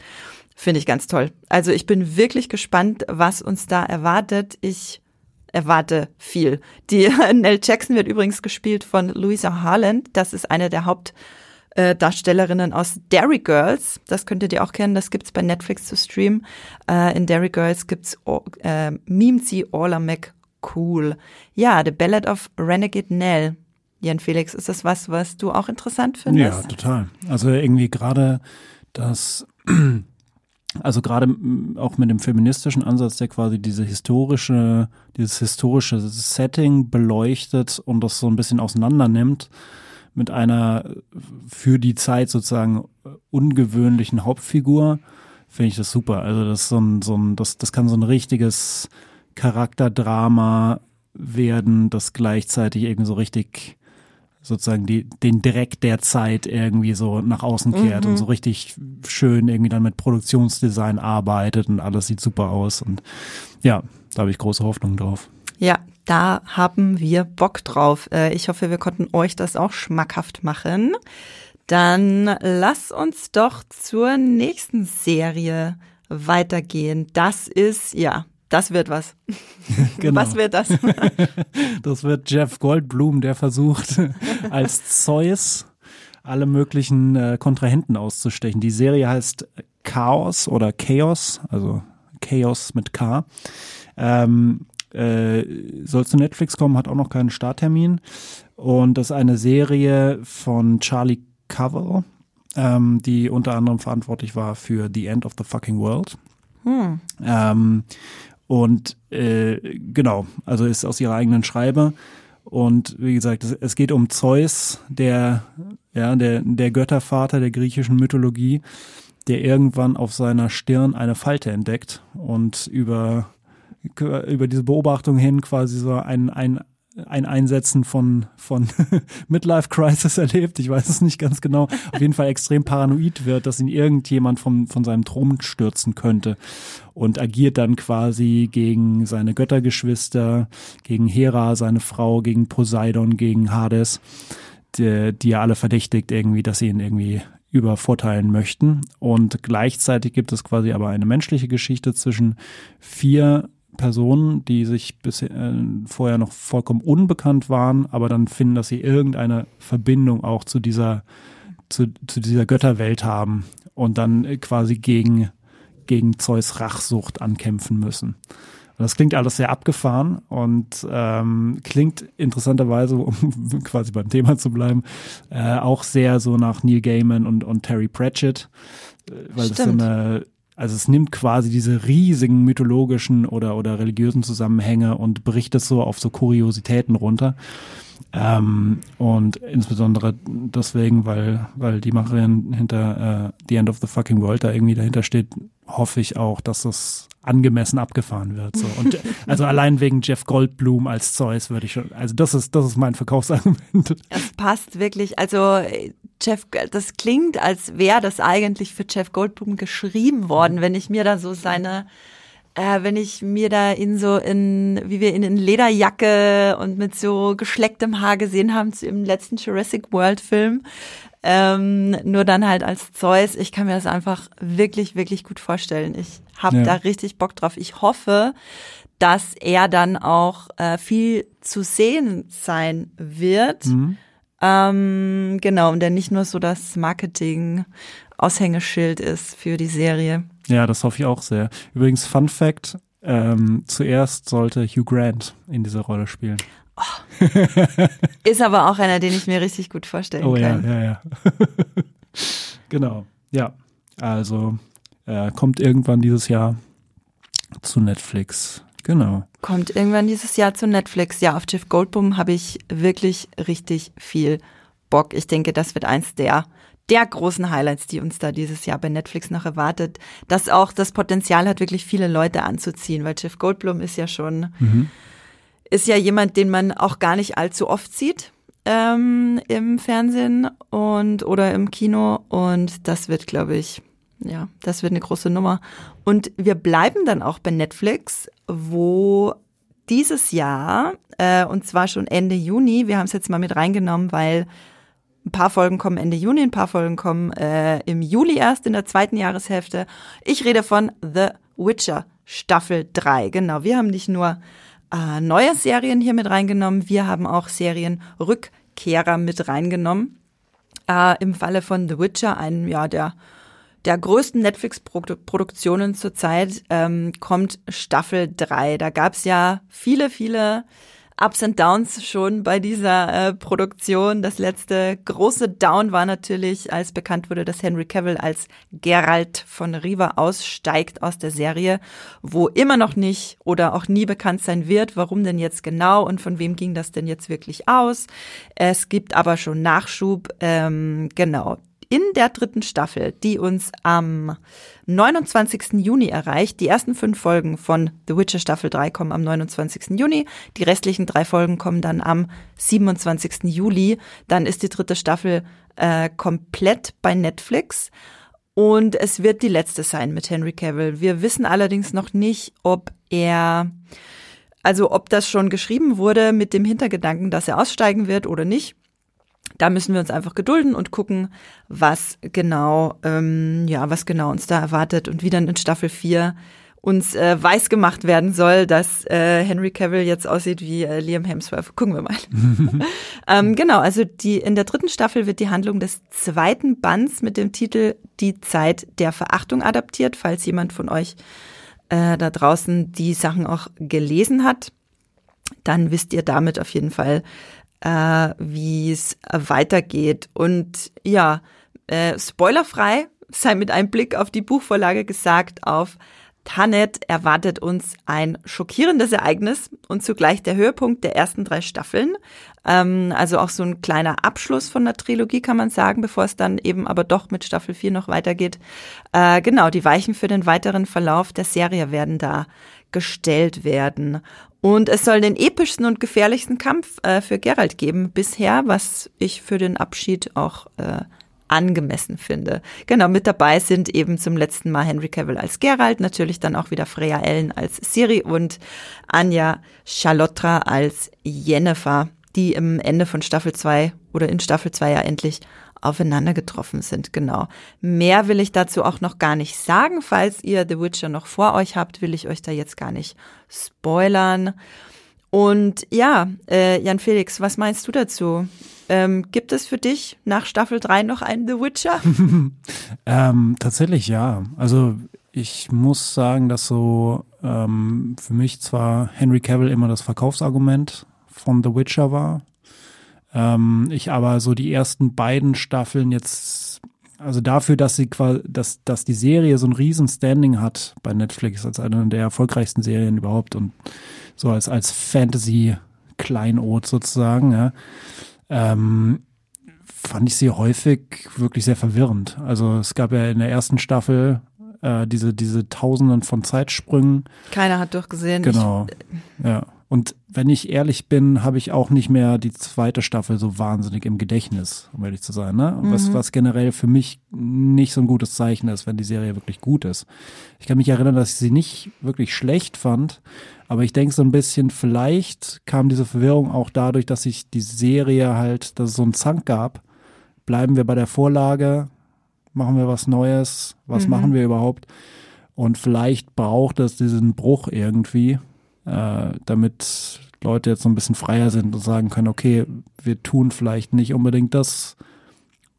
finde ich ganz toll. Also ich bin wirklich gespannt, was uns da erwartet. Ich erwarte viel. Die <laughs> Nell Jackson wird übrigens gespielt von Louisa Harland. Das ist eine der Hauptdarstellerinnen aus Derry Girls. Das könntet ihr auch kennen. Das gibt's bei Netflix zu streamen. Äh, in Derry Girls gibt's äh, mimt sie Orla McCool. Ja, The Ballad of Renegade Nell. Jan Felix, ist das was, was du auch interessant findest? Ja, total. Also irgendwie gerade das <clears throat> also gerade auch mit dem feministischen Ansatz, der quasi diese historische, dieses historische Setting beleuchtet und das so ein bisschen auseinander nimmt mit einer für die Zeit sozusagen ungewöhnlichen Hauptfigur, finde ich das super. Also das ist so ein, so ein, das, das kann so ein richtiges Charakterdrama werden, das gleichzeitig irgendwie so richtig sozusagen die, den Dreck der Zeit irgendwie so nach außen kehrt Mhm. und so richtig schön irgendwie dann mit Produktionsdesign arbeitet und alles sieht super aus und ja, da habe ich große Hoffnung drauf. Ja, da haben wir Bock drauf. Äh, Ich hoffe, wir konnten euch das auch schmackhaft machen. Dann lass uns doch zur nächsten Serie weitergehen. Das ist, ja, das wird was. <laughs> Genau. Was wird das? <laughs> Das wird Jeff Goldblum, der versucht, <laughs> als Zeus alle möglichen äh, Kontrahenten auszustechen. Die Serie heißt Chaos oder Chaos, also Chaos mit K. Ähm, äh, soll zu Netflix kommen, hat auch noch keinen Starttermin. Und das ist eine Serie von Charlie Covell, ähm, die unter anderem verantwortlich war für The End of the Fucking World. Ähm, und äh, genau, also ist aus ihrer eigenen Schreibe. Und wie gesagt, es, es geht um Zeus, der, ja, der, der Göttervater der griechischen Mythologie, der irgendwann auf seiner Stirn eine Falte entdeckt und über, über diese Beobachtung hin quasi so ein, ein ein Einsetzen von, von <laughs> Midlife Crisis erlebt. Ich weiß es nicht ganz genau. Auf jeden Fall extrem paranoid wird, dass ihn irgendjemand vom, von seinem Thron stürzen könnte und agiert dann quasi gegen seine Göttergeschwister, gegen Hera, seine Frau, gegen Poseidon, gegen Hades, die, die er alle verdächtigt irgendwie, dass sie ihn irgendwie übervorteilen möchten. Und gleichzeitig gibt es quasi aber eine menschliche Geschichte zwischen vier Personen, die sich bisher äh, vorher noch vollkommen unbekannt waren, aber dann finden, dass sie irgendeine Verbindung auch zu dieser zu, zu dieser Götterwelt haben und dann quasi gegen gegen Zeus Rachsucht ankämpfen müssen. Das klingt alles sehr abgefahren und ähm, klingt interessanterweise, um <laughs> quasi beim Thema zu bleiben, äh, auch sehr so nach Neil Gaiman und, und Terry Pratchett, äh, weil Stimmt. das so eine also es nimmt quasi diese riesigen mythologischen oder, oder religiösen Zusammenhänge und bricht es so auf so Kuriositäten runter. Ähm, und insbesondere deswegen, weil, weil die Macherin hinter äh, The End of the Fucking World da irgendwie dahinter steht, hoffe ich auch, dass das angemessen abgefahren wird. So. Und <laughs> also allein wegen Jeff Goldblum als Zeus würde ich schon, also das ist, das ist mein Verkaufsargument. Das passt wirklich. Also Jeff, das klingt, als wäre das eigentlich für Jeff Goldblum geschrieben worden, wenn ich mir da so seine äh, wenn ich mir da ihn so in, wie wir ihn in Lederjacke und mit so geschlecktem Haar gesehen haben im letzten Jurassic World Film, ähm, nur dann halt als Zeus. Ich kann mir das einfach wirklich, wirklich gut vorstellen. Ich habe ja. da richtig Bock drauf. Ich hoffe, dass er dann auch äh, viel zu sehen sein wird. Mhm. Ähm, genau, und der nicht nur so das Marketing-Aushängeschild ist für die Serie. Ja, das hoffe ich auch sehr. Übrigens, Fun Fact, ähm, zuerst sollte Hugh Grant in dieser Rolle spielen. Oh. <laughs> Ist aber auch einer, den ich mir richtig gut vorstellen oh, kann. Oh ja, ja, ja. <laughs> genau. Ja, also äh, kommt irgendwann dieses Jahr zu Netflix. Genau. Kommt irgendwann dieses Jahr zu Netflix. Ja, auf Jeff Goldblum habe ich wirklich richtig viel Bock. Ich denke, das wird eins der der großen Highlights, die uns da dieses Jahr bei Netflix noch erwartet, das auch das Potenzial hat, wirklich viele Leute anzuziehen, weil Jeff Goldblum ist ja schon, mhm. ist ja jemand, den man auch gar nicht allzu oft sieht ähm, im Fernsehen und oder im Kino und das wird, glaube ich, ja, das wird eine große Nummer. Und wir bleiben dann auch bei Netflix, wo dieses Jahr, äh, und zwar schon Ende Juni, wir haben es jetzt mal mit reingenommen, weil ein paar Folgen kommen Ende Juni, ein paar Folgen kommen äh, im Juli erst in der zweiten Jahreshälfte. Ich rede von The Witcher Staffel 3. Genau, wir haben nicht nur äh, neue Serien hier mit reingenommen, wir haben auch Serienrückkehrer mit reingenommen. Äh, Im Falle von The Witcher, einem ja der der größten Netflix-Produktionen zurzeit ähm, kommt Staffel 3. Da gab's ja viele, viele Ups and Downs schon bei dieser äh, Produktion. Das letzte große Down war natürlich, als bekannt wurde, dass Henry Cavill als Geralt von Riva aussteigt aus der Serie, wo immer noch nicht oder auch nie bekannt sein wird, warum denn jetzt genau und von wem ging das denn jetzt wirklich aus. Es gibt aber schon Nachschub. Ähm, genau, in der dritten Staffel, die uns am 29. Juni erreicht. Die ersten fünf Folgen von The Witcher Staffel 3 kommen am 29. Juni. Die restlichen drei Folgen kommen dann am 27. Juli. Dann ist die dritte Staffel äh, komplett bei Netflix. Und es wird die letzte sein mit Henry Cavill. Wir wissen allerdings noch nicht, ob er, also ob das schon geschrieben wurde mit dem Hintergedanken, dass er aussteigen wird oder nicht da müssen wir uns einfach gedulden und gucken, was genau, ähm, ja, was genau uns da erwartet und wie dann in Staffel 4 uns äh, weiß gemacht werden soll, dass äh, Henry Cavill jetzt aussieht wie äh, Liam Hemsworth. Gucken wir mal. <laughs> <laughs> ähm, genau, also die in der dritten Staffel wird die Handlung des zweiten Bands mit dem Titel Die Zeit der Verachtung adaptiert, falls jemand von euch äh, da draußen die Sachen auch gelesen hat. Dann wisst ihr damit auf jeden Fall, äh, wie es weitergeht. Und ja, äh, spoilerfrei <laughs> sei mit einem Blick auf die Buchvorlage gesagt, auf Tannet erwartet uns ein schockierendes Ereignis und zugleich der Höhepunkt der ersten drei Staffeln. Ähm, also auch so ein kleiner Abschluss von der Trilogie, kann man sagen, bevor es dann eben aber doch mit Staffel 4 noch weitergeht. Äh, genau, die Weichen für den weiteren Verlauf der Serie werden da gestellt werden. Und es soll den epischsten und gefährlichsten Kampf äh, für Geralt geben bisher, was ich für den Abschied auch äh, angemessen finde. Genau, mit dabei sind eben zum letzten Mal Henry Cavill als Geralt, natürlich dann auch wieder Freya Ellen als Siri und Anja Charlotra als Jennifer, die im Ende von Staffel 2 oder in Staffel 2 ja endlich aufeinander getroffen sind, genau. Mehr will ich dazu auch noch gar nicht sagen. Falls ihr The Witcher noch vor euch habt, will ich euch da jetzt gar nicht spoilern. Und ja, äh, Jan Felix, was meinst du dazu? Ähm, gibt es für dich nach Staffel 3 noch einen The Witcher? <laughs> ähm, tatsächlich ja. Also ich muss sagen, dass so ähm, für mich zwar Henry Cavill immer das Verkaufsargument von The Witcher war, ähm, ich aber so die ersten beiden Staffeln jetzt, also dafür, dass sie quasi, dass, dass die Serie so ein riesen Standing hat bei Netflix als eine der erfolgreichsten Serien überhaupt und so als, als Fantasy-Kleinod sozusagen, ja, ähm, fand ich sie häufig wirklich sehr verwirrend. Also es gab ja in der ersten Staffel äh, diese, diese Tausenden von Zeitsprüngen. Keiner hat durchgesehen. Genau. Ich, ja. Und wenn ich ehrlich bin, habe ich auch nicht mehr die zweite Staffel so wahnsinnig im Gedächtnis, um ehrlich zu sein. Ne? Mhm. Was, was generell für mich nicht so ein gutes Zeichen ist, wenn die Serie wirklich gut ist. Ich kann mich erinnern, dass ich sie nicht wirklich schlecht fand, aber ich denke so ein bisschen, vielleicht kam diese Verwirrung auch dadurch, dass sich die Serie halt, dass es so einen Zank gab. Bleiben wir bei der Vorlage, machen wir was Neues, was mhm. machen wir überhaupt? Und vielleicht braucht es diesen Bruch irgendwie, äh, damit Leute jetzt so ein bisschen freier sind und sagen können, okay, wir tun vielleicht nicht unbedingt das,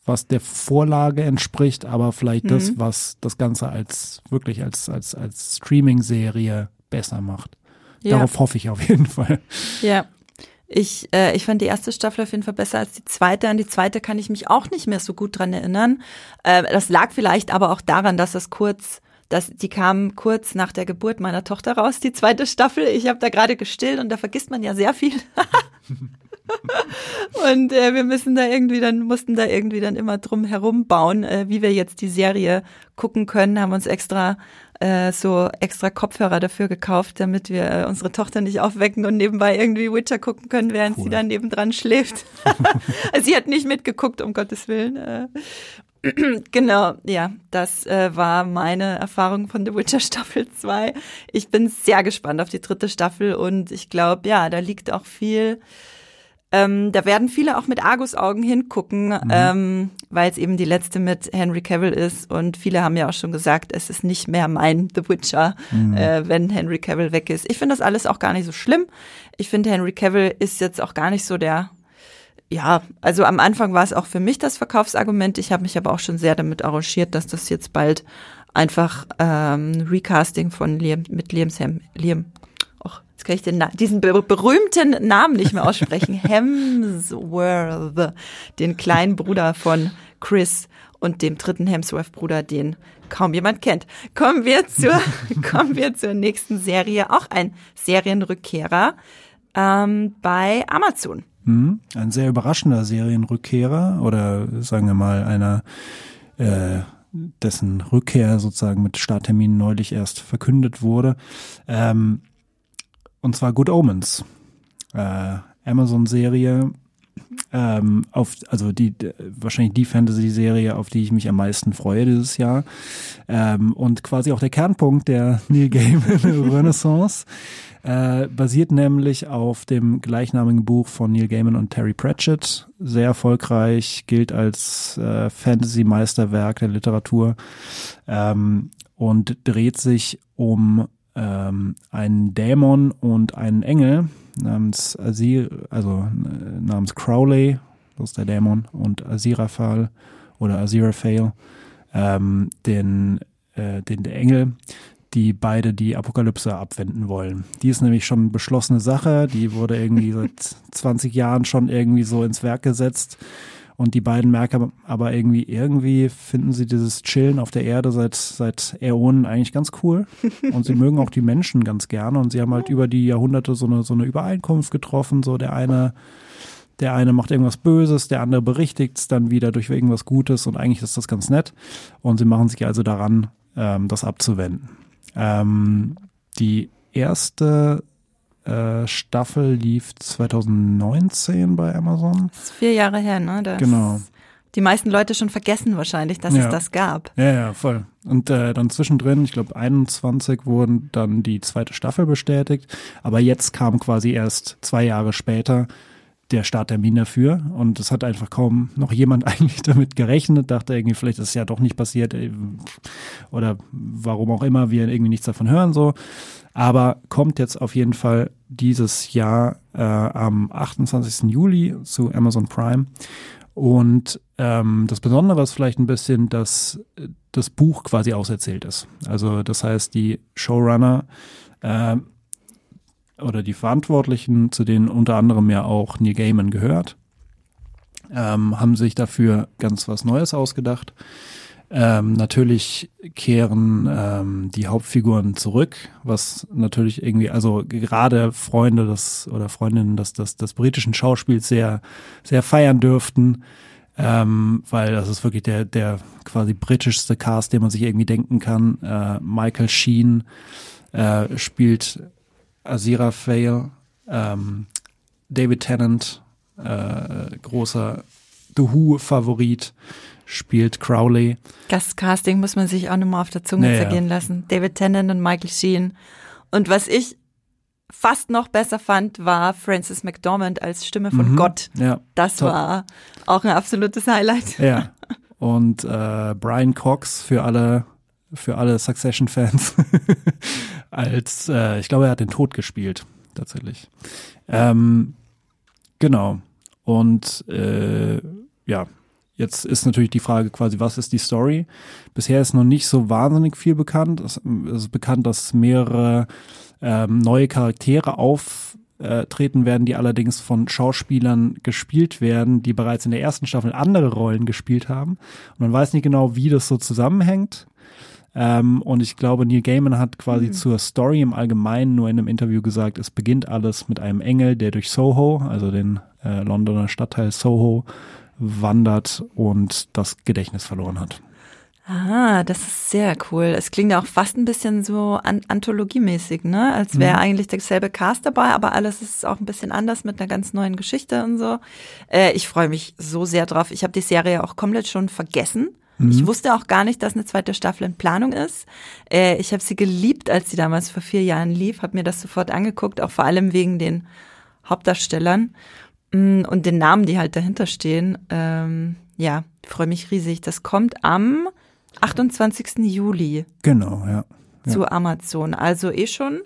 was der Vorlage entspricht, aber vielleicht mhm. das, was das Ganze als wirklich als, als, als Streaming-Serie besser macht. Ja. Darauf hoffe ich auf jeden Fall. Ja. Ich, äh, ich fand die erste Staffel auf jeden Fall besser als die zweite. An die zweite kann ich mich auch nicht mehr so gut dran erinnern. Äh, das lag vielleicht aber auch daran, dass es kurz das, die kam kurz nach der Geburt meiner Tochter raus, die zweite Staffel. Ich habe da gerade gestillt und da vergisst man ja sehr viel. <laughs> und äh, wir müssen da irgendwie dann, mussten da irgendwie dann immer drum herum bauen, äh, wie wir jetzt die Serie gucken können, haben uns extra äh, so extra Kopfhörer dafür gekauft, damit wir äh, unsere Tochter nicht aufwecken und nebenbei irgendwie Witcher gucken können, während cool. sie dann nebendran schläft. also <laughs> <laughs> sie hat nicht mitgeguckt, um Gottes Willen. <clears throat> Genau, ja, das äh, war meine Erfahrung von The Witcher Staffel <laughs> 2. Ich bin sehr gespannt auf die dritte Staffel und ich glaube, ja, da liegt auch viel, ähm, da werden viele auch mit Argusaugen hingucken, mhm. ähm, weil es eben die letzte mit Henry Cavill ist und viele haben ja auch schon gesagt, es ist nicht mehr mein <laughs> The Witcher, mhm. äh, wenn Henry Cavill weg ist. Ich finde das alles auch gar nicht so schlimm. Ich finde, Henry Cavill ist jetzt auch gar nicht so der ja, also am Anfang war es auch für mich das Verkaufsargument. Ich habe mich aber auch schon sehr damit arrangiert, dass das jetzt bald einfach ähm, Recasting von Liam mit Liam Sam Liam. Och, jetzt kann ich den, diesen berühmten Namen nicht mehr aussprechen. <laughs> Hemsworth, den kleinen Bruder von Chris und dem dritten Hemsworth-Bruder, den kaum jemand kennt. Kommen wir zur, <laughs> kommen wir zur nächsten Serie, auch ein Serienrückkehrer ähm, bei Amazon. Ein sehr überraschender Serienrückkehrer oder sagen wir mal einer, äh, dessen Rückkehr sozusagen mit Starttermin neulich erst verkündet wurde. Ähm, und zwar Good Omens. Äh, Amazon-Serie, ähm, auf, also die, wahrscheinlich die Fantasy-Serie, auf die ich mich am meisten freue dieses Jahr. Ähm, und quasi auch der Kernpunkt der Neil Gaiman <laughs> Renaissance. Äh, basiert nämlich auf dem gleichnamigen Buch von Neil Gaiman und Terry Pratchett. Sehr erfolgreich, gilt als äh, Fantasy-Meisterwerk der Literatur. Ähm, und dreht sich um ähm, einen Dämon und einen Engel namens Azir, also äh, namens Crowley, das ist der Dämon, und Aziraphale oder Aziraphale, ähm, den, äh, den der Engel, die beide die Apokalypse abwenden wollen. Die ist nämlich schon eine beschlossene Sache, die wurde irgendwie <laughs> seit 20 Jahren schon irgendwie so ins Werk gesetzt. Und die beiden merken aber irgendwie, irgendwie finden sie dieses Chillen auf der Erde seit, seit Äonen eigentlich ganz cool. Und sie <laughs> mögen auch die Menschen ganz gerne. Und sie haben halt über die Jahrhunderte so eine, so eine Übereinkunft getroffen. So der eine, der eine macht irgendwas Böses, der andere berichtigt es dann wieder durch irgendwas Gutes. Und eigentlich ist das ganz nett. Und sie machen sich also daran, ähm, das abzuwenden. Ähm, die erste äh, Staffel lief 2019 bei Amazon. Das ist vier Jahre her, ne? Das Genau. Die meisten Leute schon vergessen wahrscheinlich, dass Ja. es das gab. Ja, ja, voll. Und äh, dann zwischendrin, ich glaube 21 wurden dann die zweite Staffel bestätigt, aber jetzt kam quasi erst zwei Jahre später der Starttermin dafür und es hat einfach kaum noch jemand <laughs> eigentlich damit gerechnet, dachte irgendwie, vielleicht ist es ja doch nicht passiert äh, oder warum auch immer, wir irgendwie nichts davon hören so. Aber kommt jetzt auf jeden Fall dieses Jahr äh, am 28. Juli zu Amazon Prime. Und ähm, das Besondere ist vielleicht ein bisschen, dass äh, das Buch quasi auserzählt ist. Also das heißt, die Showrunner äh, oder die Verantwortlichen, zu denen unter anderem ja auch Neil Gaiman gehört, ähm, haben sich dafür ganz was Neues ausgedacht. Ähm, natürlich kehren ähm, die Hauptfiguren zurück, was natürlich irgendwie, also gerade Freunde des oder Freundinnen des, des, des britischen Schauspiels sehr, sehr feiern dürften, ähm, weil das ist wirklich der, der quasi britischste Cast, den man sich irgendwie denken kann. Äh, Michael Sheen äh, spielt Azira Fail, ähm, David Tennant, äh, großer The Who-Favorit, spielt Crowley. Gastcasting muss man sich auch nochmal auf der Zunge Ja, ja. zergehen lassen. David Tennant und Michael Sheen. Und was ich fast noch besser fand, war Frances McDormand als Stimme von Mhm. Gott. Ja, Das top. war auch ein absolutes Highlight. Ja. Und äh, Brian Cox für alle für alle Succession-Fans <laughs> als äh, ich glaube er hat den Tod gespielt tatsächlich. Ähm, genau. Und äh, ja, jetzt ist natürlich die Frage quasi, was ist die Story? Bisher ist noch nicht so wahnsinnig viel bekannt. Es ist bekannt, dass mehrere ähm, neue Charaktere auftreten werden, die allerdings von Schauspielern gespielt werden, die bereits in der ersten Staffel andere Rollen gespielt haben. Und man weiß nicht genau, wie das so zusammenhängt. Ähm, und ich glaube, Neil Gaiman hat quasi zur Story im Allgemeinen nur in einem Interview gesagt, es beginnt alles mit einem Engel, der durch Soho, also den äh, Londoner Stadtteil Soho, wandert und das Gedächtnis verloren hat. Ah, das ist sehr cool. Es klingt ja auch fast ein bisschen so an anthologiemäßig, ne? Als wäre eigentlich derselbe Cast dabei, aber alles ist auch ein bisschen anders mit einer ganz neuen Geschichte und so. Äh, ich freue mich so sehr drauf. Ich habe die Serie auch komplett schon vergessen. Ich wusste auch gar nicht, dass eine zweite Staffel in Planung ist. Äh, ich habe sie geliebt, als sie damals vor vier Jahren lief, habe mir das sofort angeguckt, auch vor allem wegen den Hauptdarstellern mm, und den Namen, die halt dahinter stehen. Ähm, ja, freue mich riesig. Das kommt am 28. Juli Genau, ja. Ja. zu Amazon. Also eh schon,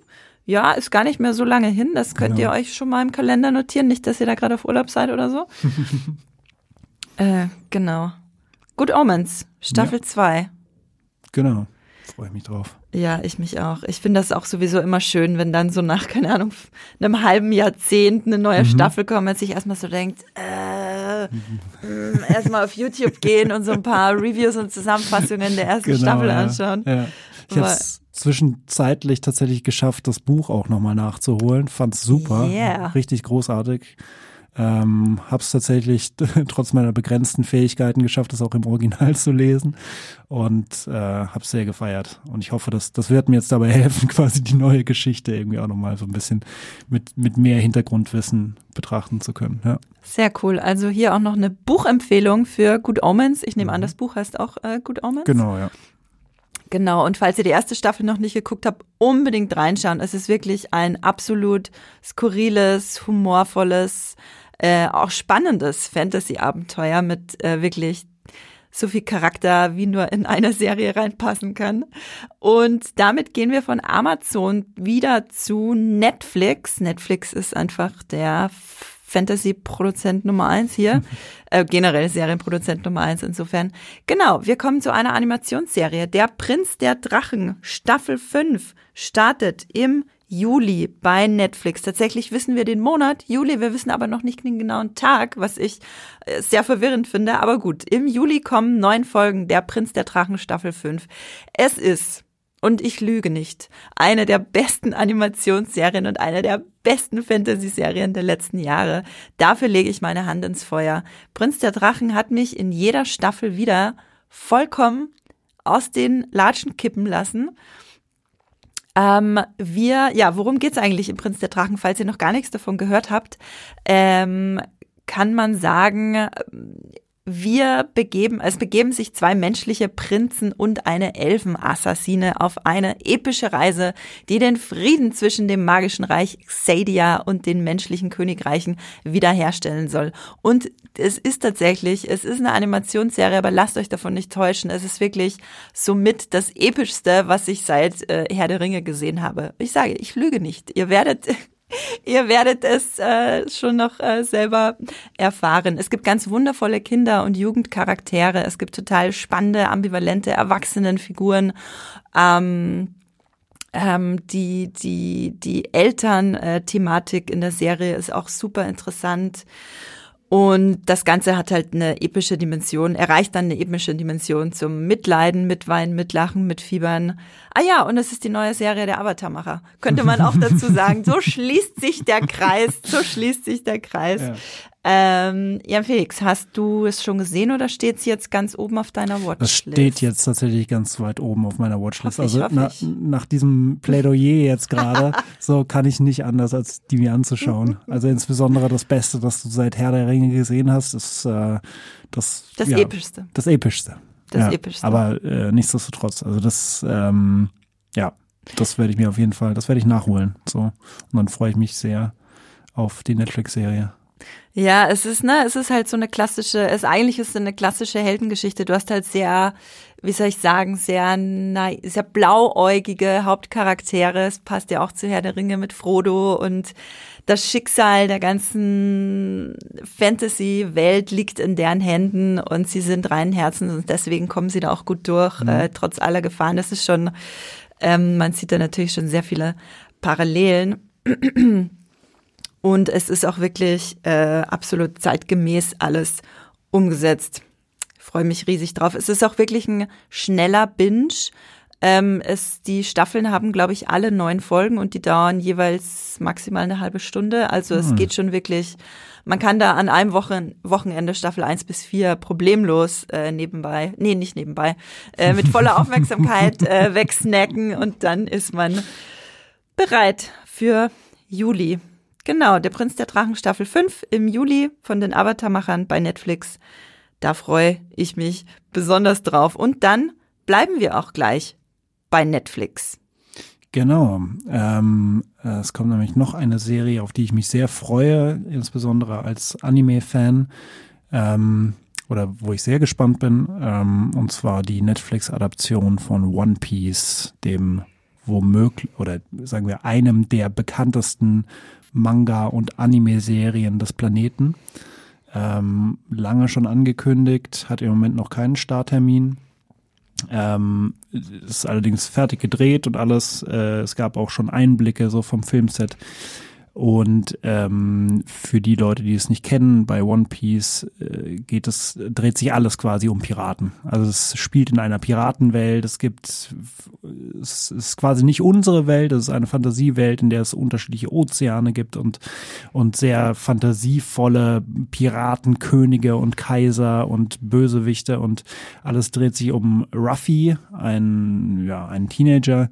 ja, ist gar nicht mehr so lange hin. Das könnt Genau. ihr euch schon mal im Kalender notieren. Nicht, dass ihr da gerade auf Urlaub seid oder so. <laughs> äh, genau. Good Omens, Staffel 2. Genau. Freue ich mich drauf. Ja, ich mich auch. Ich finde das auch sowieso immer schön, wenn dann so nach, <laughs> keine Ahnung, einem halben Jahrzehnt eine neue Staffel kommt, man sich erstmal so denkt, äh, mh, erstmal auf YouTube gehen und so ein paar <laughs> Reviews und Zusammenfassungen der ersten Staffel ja. anschauen. Ja. Ich habe es zwischenzeitlich tatsächlich geschafft, das Buch auch nochmal nachzuholen. Fand's super. Yeah. Richtig großartig. Ähm, hab's tatsächlich <laughs> trotz meiner begrenzten Fähigkeiten geschafft, das auch im Original zu lesen und äh, hab's sehr gefeiert. Und ich hoffe, dass das wird mir jetzt dabei <laughs> helfen, quasi die neue Geschichte irgendwie auch nochmal so ein bisschen mit, mit mehr Hintergrundwissen betrachten zu können. Ja. Sehr cool. Also hier auch noch eine Buchempfehlung für Good Omens. Ich nehme an, das Buch heißt auch äh, Good Omens. Genau, ja. Genau, und falls ihr die erste Staffel noch nicht geguckt habt, unbedingt reinschauen. Es ist wirklich ein absolut skurriles, humorvolles, äh, auch spannendes Fantasy-Abenteuer mit äh, wirklich so viel Charakter, wie nur in einer Serie reinpassen kann. Und damit gehen wir von Amazon wieder zu Netflix. Netflix ist einfach der Fantasy-Produzent Nummer eins hier. <laughs> äh, generell Serienproduzent Nummer eins insofern. Genau, wir kommen zu einer Animationsserie. Der Prinz der Drachen, Staffel 5, startet im Juli bei Netflix. Tatsächlich wissen wir den Monat Juli, wir wissen aber noch nicht den genauen Tag, was ich äh, sehr verwirrend finde. Aber gut, im Juli kommen neun Folgen Der Prinz der Drachen Staffel 5. Es ist und ich lüge nicht. Eine der besten Animationsserien und eine der besten Fantasy-Serien der letzten Jahre. Dafür lege ich meine Hand ins Feuer. Prinz der Drachen hat mich in jeder Staffel wieder vollkommen aus den Latschen kippen lassen. Ähm, wir, ja, worum geht's eigentlich im Prinz der Drachen? Falls ihr noch gar nichts davon gehört habt, ähm, kann man sagen, wir begeben, es begeben sich zwei menschliche Prinzen und eine Elfenassassine auf eine epische Reise, die den Frieden zwischen dem magischen Reich Xadia und den menschlichen Königreichen wiederherstellen soll. Und es ist tatsächlich, es ist eine Animationsserie, aber lasst euch davon nicht täuschen. Es ist wirklich somit das epischste, was ich seit äh, Herr der Ringe gesehen habe. Ich sage, ich lüge nicht. Ihr werdet <laughs> Ihr werdet es äh, schon noch äh, selber erfahren. Es gibt ganz wundervolle Kinder- und Jugendcharaktere. Es gibt total spannende, ambivalente Erwachsenenfiguren. Ähm, ähm, die die die Eltern-Thematik in der Serie ist auch super interessant. Und das Ganze hat halt eine epische Dimension, erreicht dann eine epische Dimension zum Mitleiden, Mitweinen, Mitlachen, Mitfiebern. Ah ja, und es ist die neue Serie der Avatarmacher. Könnte man auch dazu sagen. So schließt sich der Kreis, so schließt sich der Kreis. Ja. Ähm, Jan Felix, hast du es schon gesehen oder steht es jetzt ganz oben auf deiner Watchlist? Das steht jetzt tatsächlich ganz weit oben auf meiner Watchlist. Hoff ich, also na, nach diesem Plädoyer jetzt gerade, <laughs> so kann ich nicht anders, als die mir anzuschauen. Also insbesondere das Beste, das du seit Herr der Ringe gesehen hast, ist äh, das, das ja, Epischste. Das Epischste. Das ja, Epischste. Aber äh, nichtsdestotrotz, also das, ähm, ja, das werde ich mir auf jeden Fall, das werde ich nachholen. So. Und dann freue ich mich sehr auf die Netflix-Serie. Ja, es ist, ne, es ist halt so eine klassische, es eigentlich ist eine klassische Heldengeschichte. Du hast halt sehr, wie soll ich sagen, sehr, na, sehr blauäugige Hauptcharaktere. Es passt ja auch zu Herr der Ringe mit Frodo und das Schicksal der ganzen Fantasy-Welt liegt in deren Händen und sie sind reinen Herzens und deswegen kommen sie da auch gut durch, mhm. äh, trotz aller Gefahren. Das ist schon, ähm, man sieht da natürlich schon sehr viele Parallelen. Und es ist auch wirklich äh, absolut zeitgemäß alles umgesetzt. Ich freue mich riesig drauf. Es ist auch wirklich ein schneller Binge. Ähm, es, die Staffeln haben, glaube ich, alle neun Folgen und die dauern jeweils maximal eine halbe Stunde. Also es hm. geht schon wirklich, man kann da an einem Wochen, Wochenende Staffel eins bis vier problemlos äh, nebenbei, nee, nicht nebenbei, äh, mit voller <laughs> Aufmerksamkeit äh, wegsnacken und dann ist man bereit für Juli. Genau, der Prinz der Drachen Staffel 5 im Juli von den Avatar-Machern bei Netflix. Da freue ich mich besonders drauf. Und dann bleiben wir auch gleich bei Netflix. Genau. Ähm, es kommt nämlich noch eine Serie, auf die ich mich sehr freue, insbesondere als Anime-Fan. Ähm, oder wo ich sehr gespannt bin, ähm, und zwar die Netflix-Adaption von One Piece, dem womöglich, oder sagen wir, einem der bekanntesten Manga- und Anime-Serien des Planeten. Ähm, lange schon angekündigt, hat im Moment noch keinen Starttermin. Ähm, ist allerdings fertig gedreht und alles. Äh, es gab auch schon Einblicke so vom Filmset. Und ähm, für die Leute, die es nicht kennen, bei One Piece äh, geht es, dreht sich alles quasi um Piraten. Also es spielt in einer Piratenwelt. Es gibt, es ist quasi nicht unsere Welt. Es ist eine Fantasiewelt, in der es unterschiedliche Ozeane gibt und und sehr fantasievolle Piratenkönige und Kaiser und Bösewichte und alles dreht sich um Ruffy, ein ja ein Teenager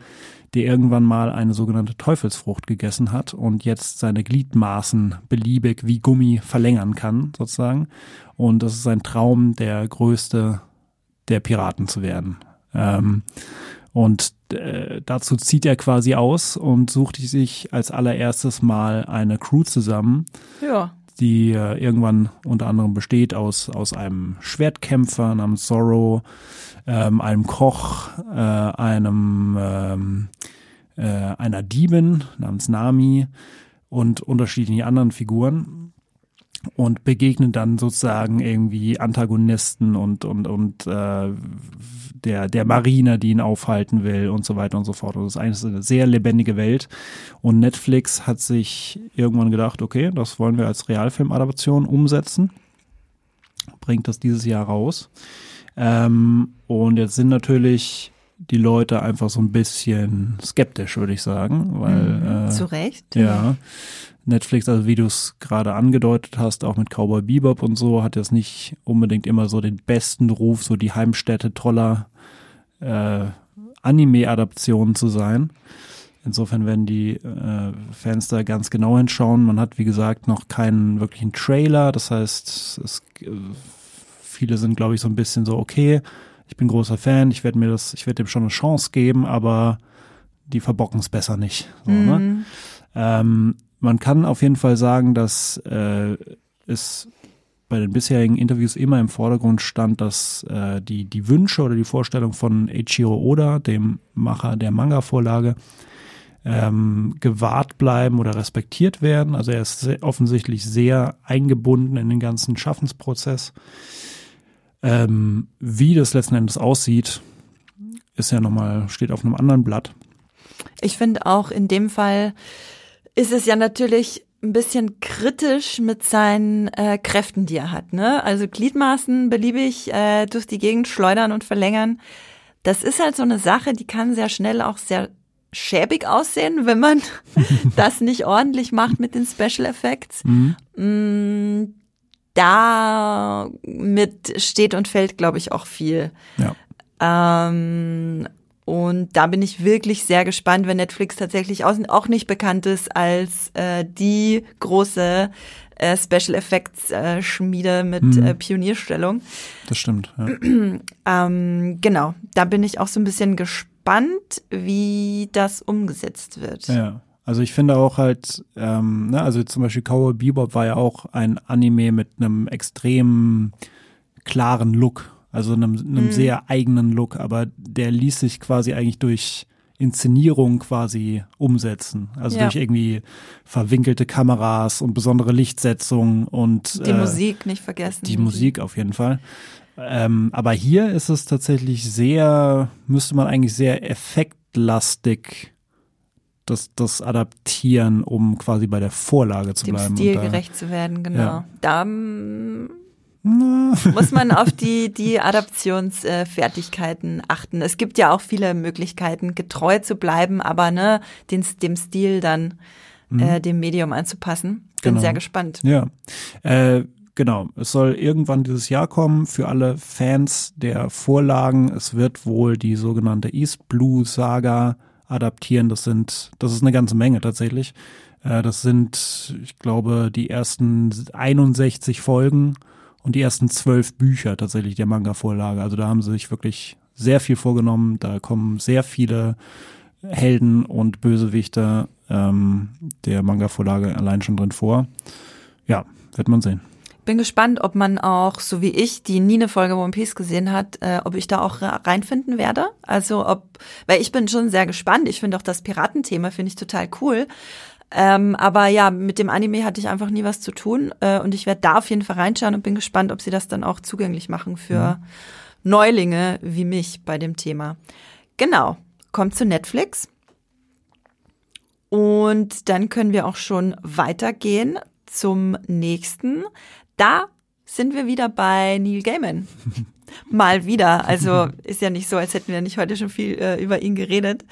der irgendwann mal eine sogenannte Teufelsfrucht gegessen hat und jetzt seine Gliedmaßen beliebig wie Gummi verlängern kann, sozusagen. Und das ist sein Traum, der größte der Piraten zu werden. Ähm, und äh, dazu zieht er quasi aus und sucht sich als allererstes mal eine Crew zusammen. Ja. Die äh, irgendwann unter anderem besteht aus, aus einem Schwertkämpfer namens Zorro, ähm, einem Koch, äh, einem ähm, äh, einer Diebin namens Nami und unterschiedlichen anderen Figuren und begegnen dann sozusagen irgendwie Antagonisten und und und äh, der der Marine, die ihn aufhalten will und so weiter und so fort. Und das ist eigentlich eine sehr lebendige Welt. Und Netflix hat sich irgendwann gedacht, okay, das wollen wir als Realfilmadaption umsetzen, bringt das dieses Jahr raus. Ähm, und jetzt sind natürlich die Leute einfach so ein bisschen skeptisch, würde ich sagen. Weil, mhm, äh, Zu Recht. Ja. Netflix, also wie du es gerade angedeutet hast, auch mit Cowboy Bebop und so, hat jetzt nicht unbedingt immer so den besten Ruf, so die Heimstätte toller äh, Anime-Adaptionen zu sein. Insofern werden die äh, Fans da ganz genau hinschauen. Man hat, wie gesagt, noch keinen wirklichen Trailer. Das heißt, es, äh, viele sind, glaube ich, so ein bisschen so, okay, ich bin großer Fan, ich werde mir das, ich werde dem schon eine Chance geben, aber die verbocken es besser nicht. So, ne? Mhm. ne? ähm, man kann auf jeden Fall sagen, dass äh, es bei den bisherigen Interviews immer im Vordergrund stand, dass äh, die, die Wünsche oder die Vorstellung von Eiichiro Oda, dem Macher der Manga-Vorlage, ähm, gewahrt bleiben oder respektiert werden. Also er ist sehr, offensichtlich sehr eingebunden in den ganzen Schaffensprozess. Ähm, wie das letzten Endes aussieht, ist ja nochmal, steht auf einem anderen Blatt. Ich finde auch in dem Fall ist es ja natürlich ein bisschen kritisch mit seinen äh, Kräften, die er hat. Ne? Also Gliedmaßen beliebig äh, durch die Gegend schleudern und verlängern. Das ist halt so eine Sache, die kann sehr schnell auch sehr schäbig aussehen, wenn man <laughs> das nicht ordentlich macht mit den Special Effects. Mhm. Mm, damit steht und fällt, glaube ich, auch viel. Ja. Ähm, und da bin ich wirklich sehr gespannt, wenn Netflix tatsächlich auch nicht bekannt ist als äh, die große äh, Special Effects äh, Schmiede mit Mhm. äh, Pionierstellung. Das stimmt. Ja. <clears throat> Ähm, genau, da bin ich auch so ein bisschen gespannt, wie das umgesetzt wird. Ja. Also ich finde auch halt, ähm, ne, also zum Beispiel Cowboy Bebop war ja auch ein Anime mit einem extrem klaren Look, also einem, einem Mhm. sehr eigenen Look, aber der ließ sich quasi eigentlich durch Inszenierung quasi umsetzen. Also Ja. durch irgendwie verwinkelte Kameras und besondere Lichtsetzung und Die äh, Musik nicht vergessen. die Musik auf jeden Fall. Ähm, aber hier ist es tatsächlich sehr, müsste man eigentlich sehr effektlastig das, das adaptieren, um quasi bei der Vorlage zu dem bleiben. Stil da- gerecht zu werden, genau. Ja. Da <laughs> muss man auf die, die Adaptionsfertigkeiten achten. Es gibt ja auch viele Möglichkeiten, getreu zu bleiben, aber ne, den, dem Stil dann äh, dem Medium anzupassen. Bin Genau. sehr gespannt. Ja, äh, genau. Es soll irgendwann dieses Jahr kommen für alle Fans der Vorlagen. Es wird wohl die sogenannte East Blue Saga adaptieren. Das sind, das ist eine ganze Menge tatsächlich. Äh, das sind, ich glaube, die ersten 61 Folgen und die ersten zwölf Bücher tatsächlich der Manga-Vorlage. Also da haben sie sich wirklich sehr viel vorgenommen. Da kommen sehr viele Helden und Bösewichte ähm, der Manga-Vorlage allein schon drin vor. Ja, wird man sehen. Bin gespannt, ob man auch, so wie ich, die nie eine Folge One Piece gesehen hat, äh, ob ich da auch re- reinfinden werde. Also ob, weil ich bin schon sehr gespannt. Ich finde auch das Piratenthema finde ich total cool. Ähm, aber ja, mit dem Anime hatte ich einfach nie was zu tun äh, und ich werde da auf jeden Fall reinschauen und bin gespannt, ob sie das dann auch zugänglich machen für Neulinge wie mich bei dem Thema. Genau, kommt zu Netflix. Und dann können wir auch schon weitergehen zum nächsten. Da sind wir wieder bei Neil Gaiman. <laughs> Mal wieder. Also ist ja nicht so, als hätten wir nicht heute schon viel äh, über ihn geredet.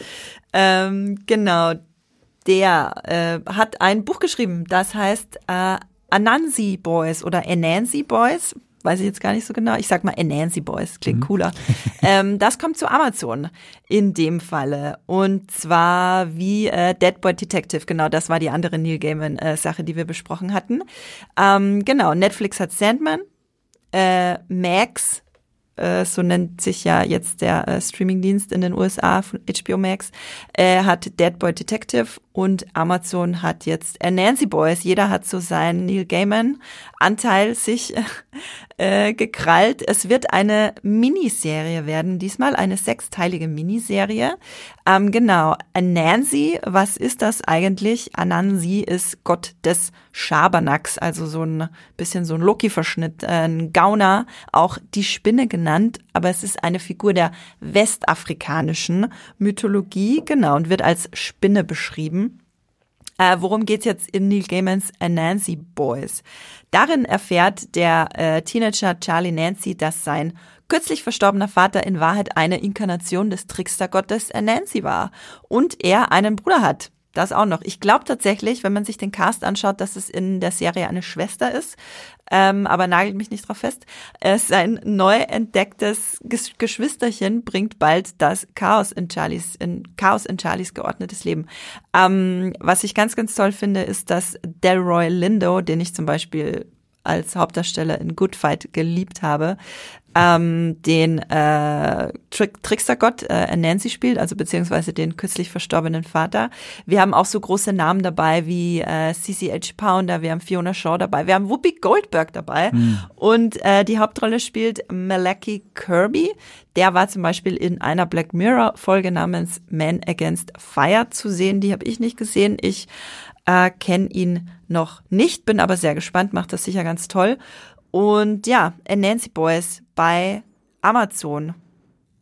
Ähm, genau. Der äh, hat ein Buch geschrieben, das heißt äh, Anansi Boys oder Anansi Boys. Weiß ich jetzt gar nicht so genau. Ich sag mal Anansi Boys, klingt cooler. <laughs> ähm, das kommt zu Amazon in dem Falle. Und zwar wie äh, Dead Boy Detective. Genau, das war die andere Neil Gaiman äh, Sache, die wir besprochen hatten. Ähm, genau, Netflix hat Sandman, äh, Max, äh, so nennt sich ja jetzt der äh, Streamingdienst in den USA von HBO Max, äh, hat Dead Boy Detective und Amazon hat jetzt äh, Nancy Boys. Jeder hat so seinen Neil Gaiman Anteil sich <laughs> äh, gekrallt. Es wird eine Miniserie werden, diesmal eine sechsteilige Miniserie. Ähm, genau, Anansi, was ist das eigentlich? Anansi ist Gott des Schabernacks, also so ein bisschen so ein Loki-Verschnitt, äh, ein Gauner, auch die Spinne genannt, aber es ist eine Figur der westafrikanischen Mythologie, genau, und wird als Spinne beschrieben. Äh, worum geht's jetzt in Neil Gaimans Nancy Boys? Darin erfährt der äh, Teenager Charlie Nancy, dass sein kürzlich verstorbener Vater in Wahrheit eine Inkarnation des Trickstergottes Nancy war und er einen Bruder hat, das auch noch. Ich glaube tatsächlich, wenn man sich den Cast anschaut, dass es in der Serie eine Schwester ist, ähm, aber nagelt mich nicht drauf fest. Es ein neu entdecktes Ges Geschwisterchen bringt bald das Chaos in Charlies, in Chaos in Charlies geordnetes Leben. Ähm, was ich ganz, ganz toll finde, ist, dass Delroy Lindo, den ich zum Beispiel als Hauptdarsteller in Good Fight geliebt habe, ähm, den äh, Trick Trickstergott äh, Nancy spielt, also beziehungsweise den kürzlich verstorbenen Vater. Wir haben auch so große Namen dabei wie äh, CCH Pounder, wir haben Fiona Shaw dabei, wir haben Whoopi Goldberg dabei mhm. und äh, die Hauptrolle spielt Malachi Kirby. Der war zum Beispiel in einer Black Mirror Folge namens Man Against Fire zu sehen. Die habe ich nicht gesehen. Ich äh, kenne ihn noch nicht, bin aber sehr gespannt, macht das sicher ganz toll. Und ja, Nancy Boys bei Amazon.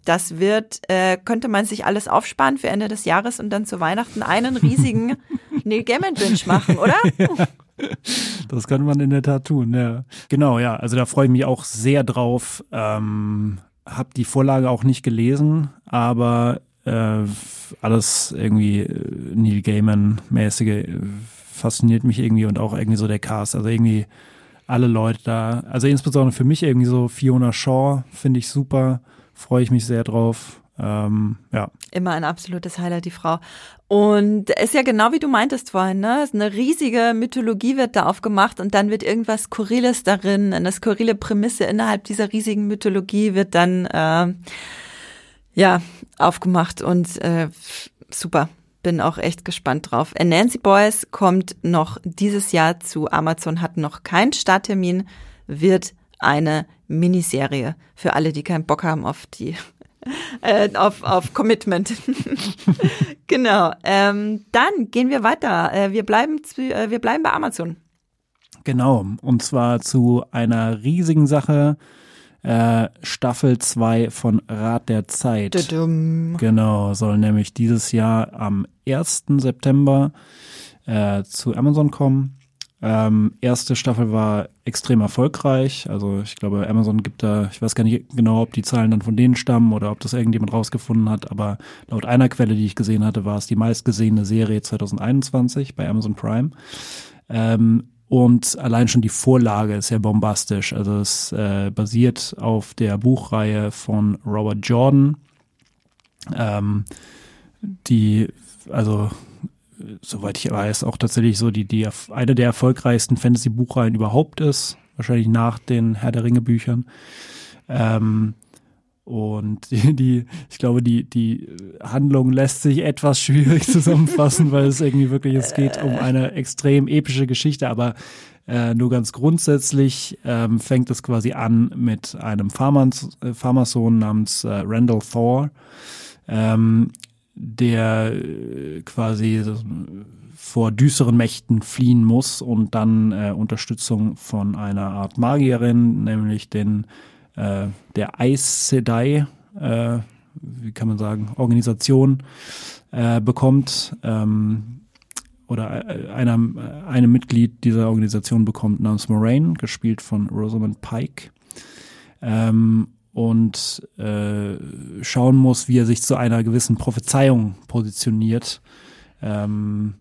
Das wird, äh, könnte man sich alles aufsparen für Ende des Jahres und dann zu Weihnachten einen riesigen <laughs> Neil Gaiman Binge machen, oder? <laughs> ja. Das könnte man in der Tat tun, ja. Genau, ja. Also da freue ich mich auch sehr drauf. Ähm, hab die Vorlage auch nicht gelesen, aber äh, alles irgendwie äh, Neil Gaiman-mäßige äh, fasziniert mich irgendwie und auch irgendwie so der Cast. Also irgendwie alle Leute da. Also insbesondere für mich irgendwie so Fiona Shaw finde ich super. Freue ich mich sehr drauf. Ähm, ja. Immer ein absolutes Highlight, die Frau. Und ist ja genau wie du meintest vorhin, ne? Eine riesige Mythologie wird da aufgemacht und dann wird irgendwas Skurriles darin, eine skurrile Prämisse innerhalb dieser riesigen Mythologie wird dann äh, ja aufgemacht und äh, super bin auch echt gespannt drauf. A Nancy Boys kommt noch dieses Jahr zu Amazon, hat noch keinen Starttermin, wird eine Miniserie für alle, die keinen Bock haben auf die <laughs> äh, auf, auf Commitment. <laughs> genau. Ähm, dann gehen wir weiter. Äh, wir bleiben zu, äh, wir bleiben bei Amazon. Genau. Und zwar zu einer riesigen Sache äh, Staffel 2 von Rat der Zeit. Tudum. Genau, soll nämlich dieses Jahr am 1. September äh, zu Amazon kommen. Ähm, erste Staffel war extrem erfolgreich. Also ich glaube, Amazon gibt da, ich weiß gar nicht genau, ob die Zahlen dann von denen stammen oder ob das irgendjemand rausgefunden hat, aber laut einer Quelle, die ich gesehen hatte, war es die meistgesehene Serie 2021 bei Amazon Prime. Ähm, und allein schon die Vorlage ist ja bombastisch. Also es äh, basiert auf der Buchreihe von Robert Jordan, ähm, die, also soweit ich weiß, auch tatsächlich so die, die eine der erfolgreichsten Fantasy-Buchreihen überhaupt ist. Wahrscheinlich nach den Herr der Ringe-Büchern. Ähm, und <laughs> die, die, ich glaube, die, die Handlung lässt sich etwas schwierig <laughs> zusammenfassen, weil es irgendwie wirklich, es geht um eine extrem epische Geschichte, aber äh, nur ganz grundsätzlich ähm, fängt es quasi an mit einem Farmers, äh, namens äh, Randall Thor, ähm, der äh, quasi vor düsteren Mächten fliehen muss und dann äh, Unterstützung von einer Art Magierin, nämlich den äh, der Aes Sedai, äh, wie kann man sagen, Organisation äh, bekommt ähm, oder äh, einer, einem Mitglied dieser Organisation bekommt namens Moraine, gespielt von Rosamund Pike. Ähm, und äh, schauen muss, wie er sich zu einer gewissen Prophezeiung positioniert. Ähm,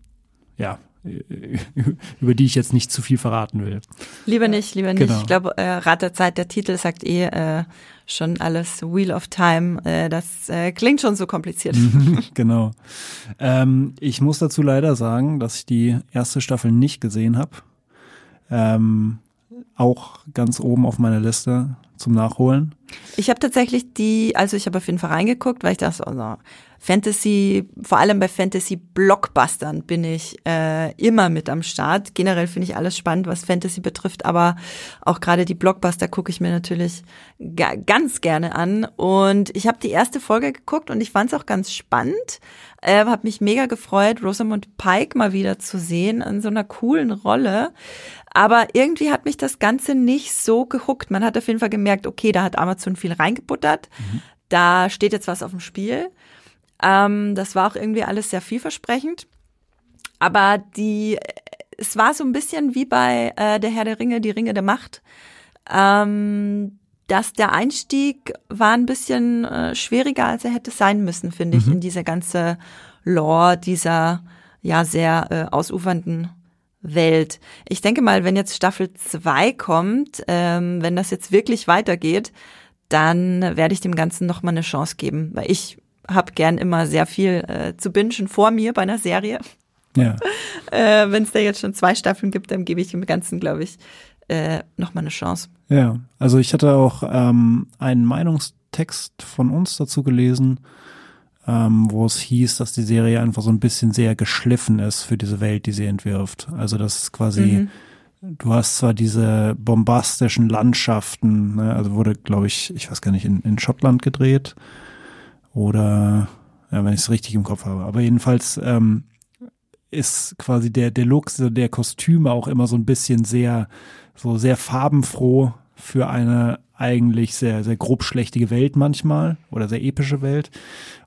ja, <laughs> über die ich jetzt nicht zu viel verraten will. Lieber nicht, lieber nicht. Genau. Ich glaube, äh, Rat der Zeit, der Titel sagt eh äh, schon alles Wheel of Time. Äh, das äh, klingt schon so kompliziert. <laughs> genau. Ähm, ich muss dazu leider sagen, dass ich die erste Staffel nicht gesehen habe. Ähm, auch ganz oben auf meiner Liste zum Nachholen. Ich habe tatsächlich die, also ich habe auf jeden Fall reingeguckt, weil ich dachte, also Fantasy, vor allem bei Fantasy-Blockbustern bin ich äh, immer mit am Start. Generell finde ich alles spannend, was Fantasy betrifft, aber auch gerade die Blockbuster gucke ich mir natürlich ga ganz gerne an. Und ich habe die erste Folge geguckt und ich fand es auch ganz spannend. Äh, habe mich mega gefreut, Rosamund Pike mal wieder zu sehen in so einer coolen Rolle. Aber irgendwie hat mich das Ganze nicht so gehuckt. Man hat auf jeden Fall gemerkt, okay, da hat Amazon viel reingebuttert. Mhm. Da steht jetzt was auf dem Spiel. Ähm, das war auch irgendwie alles sehr vielversprechend. Aber die, es war so ein bisschen wie bei äh, der Herr der Ringe, die Ringe der Macht. Ähm, dass der Einstieg war ein bisschen äh, schwieriger, als er hätte sein müssen, finde ich, mhm. in diese ganze Lore dieser ja sehr äh, ausufernden Welt. Ich denke mal, wenn jetzt Staffel 2 kommt, ähm, wenn das jetzt wirklich weitergeht, dann werde ich dem Ganzen nochmal eine Chance geben, weil ich habe gern immer sehr viel äh, zu bingen vor mir bei einer Serie. Ja. <laughs> äh, wenn es da jetzt schon zwei Staffeln gibt, dann gebe ich dem Ganzen, glaube ich, äh, nochmal eine Chance. Ja, also ich hatte auch ähm, einen Meinungstext von uns dazu gelesen, ähm, wo es hieß, dass die Serie einfach so ein bisschen sehr geschliffen ist für diese Welt, die sie entwirft. Also das ist quasi, mhm. du hast zwar diese bombastischen Landschaften, ne, also wurde, glaube ich, ich weiß gar nicht, in, in Schottland gedreht oder ja, wenn ich es richtig im Kopf habe. Aber jedenfalls ähm, ist quasi der, der Look der Kostüme auch immer so ein bisschen sehr, so sehr farbenfroh für eine eigentlich sehr, sehr grob schlechtige Welt manchmal oder sehr epische Welt.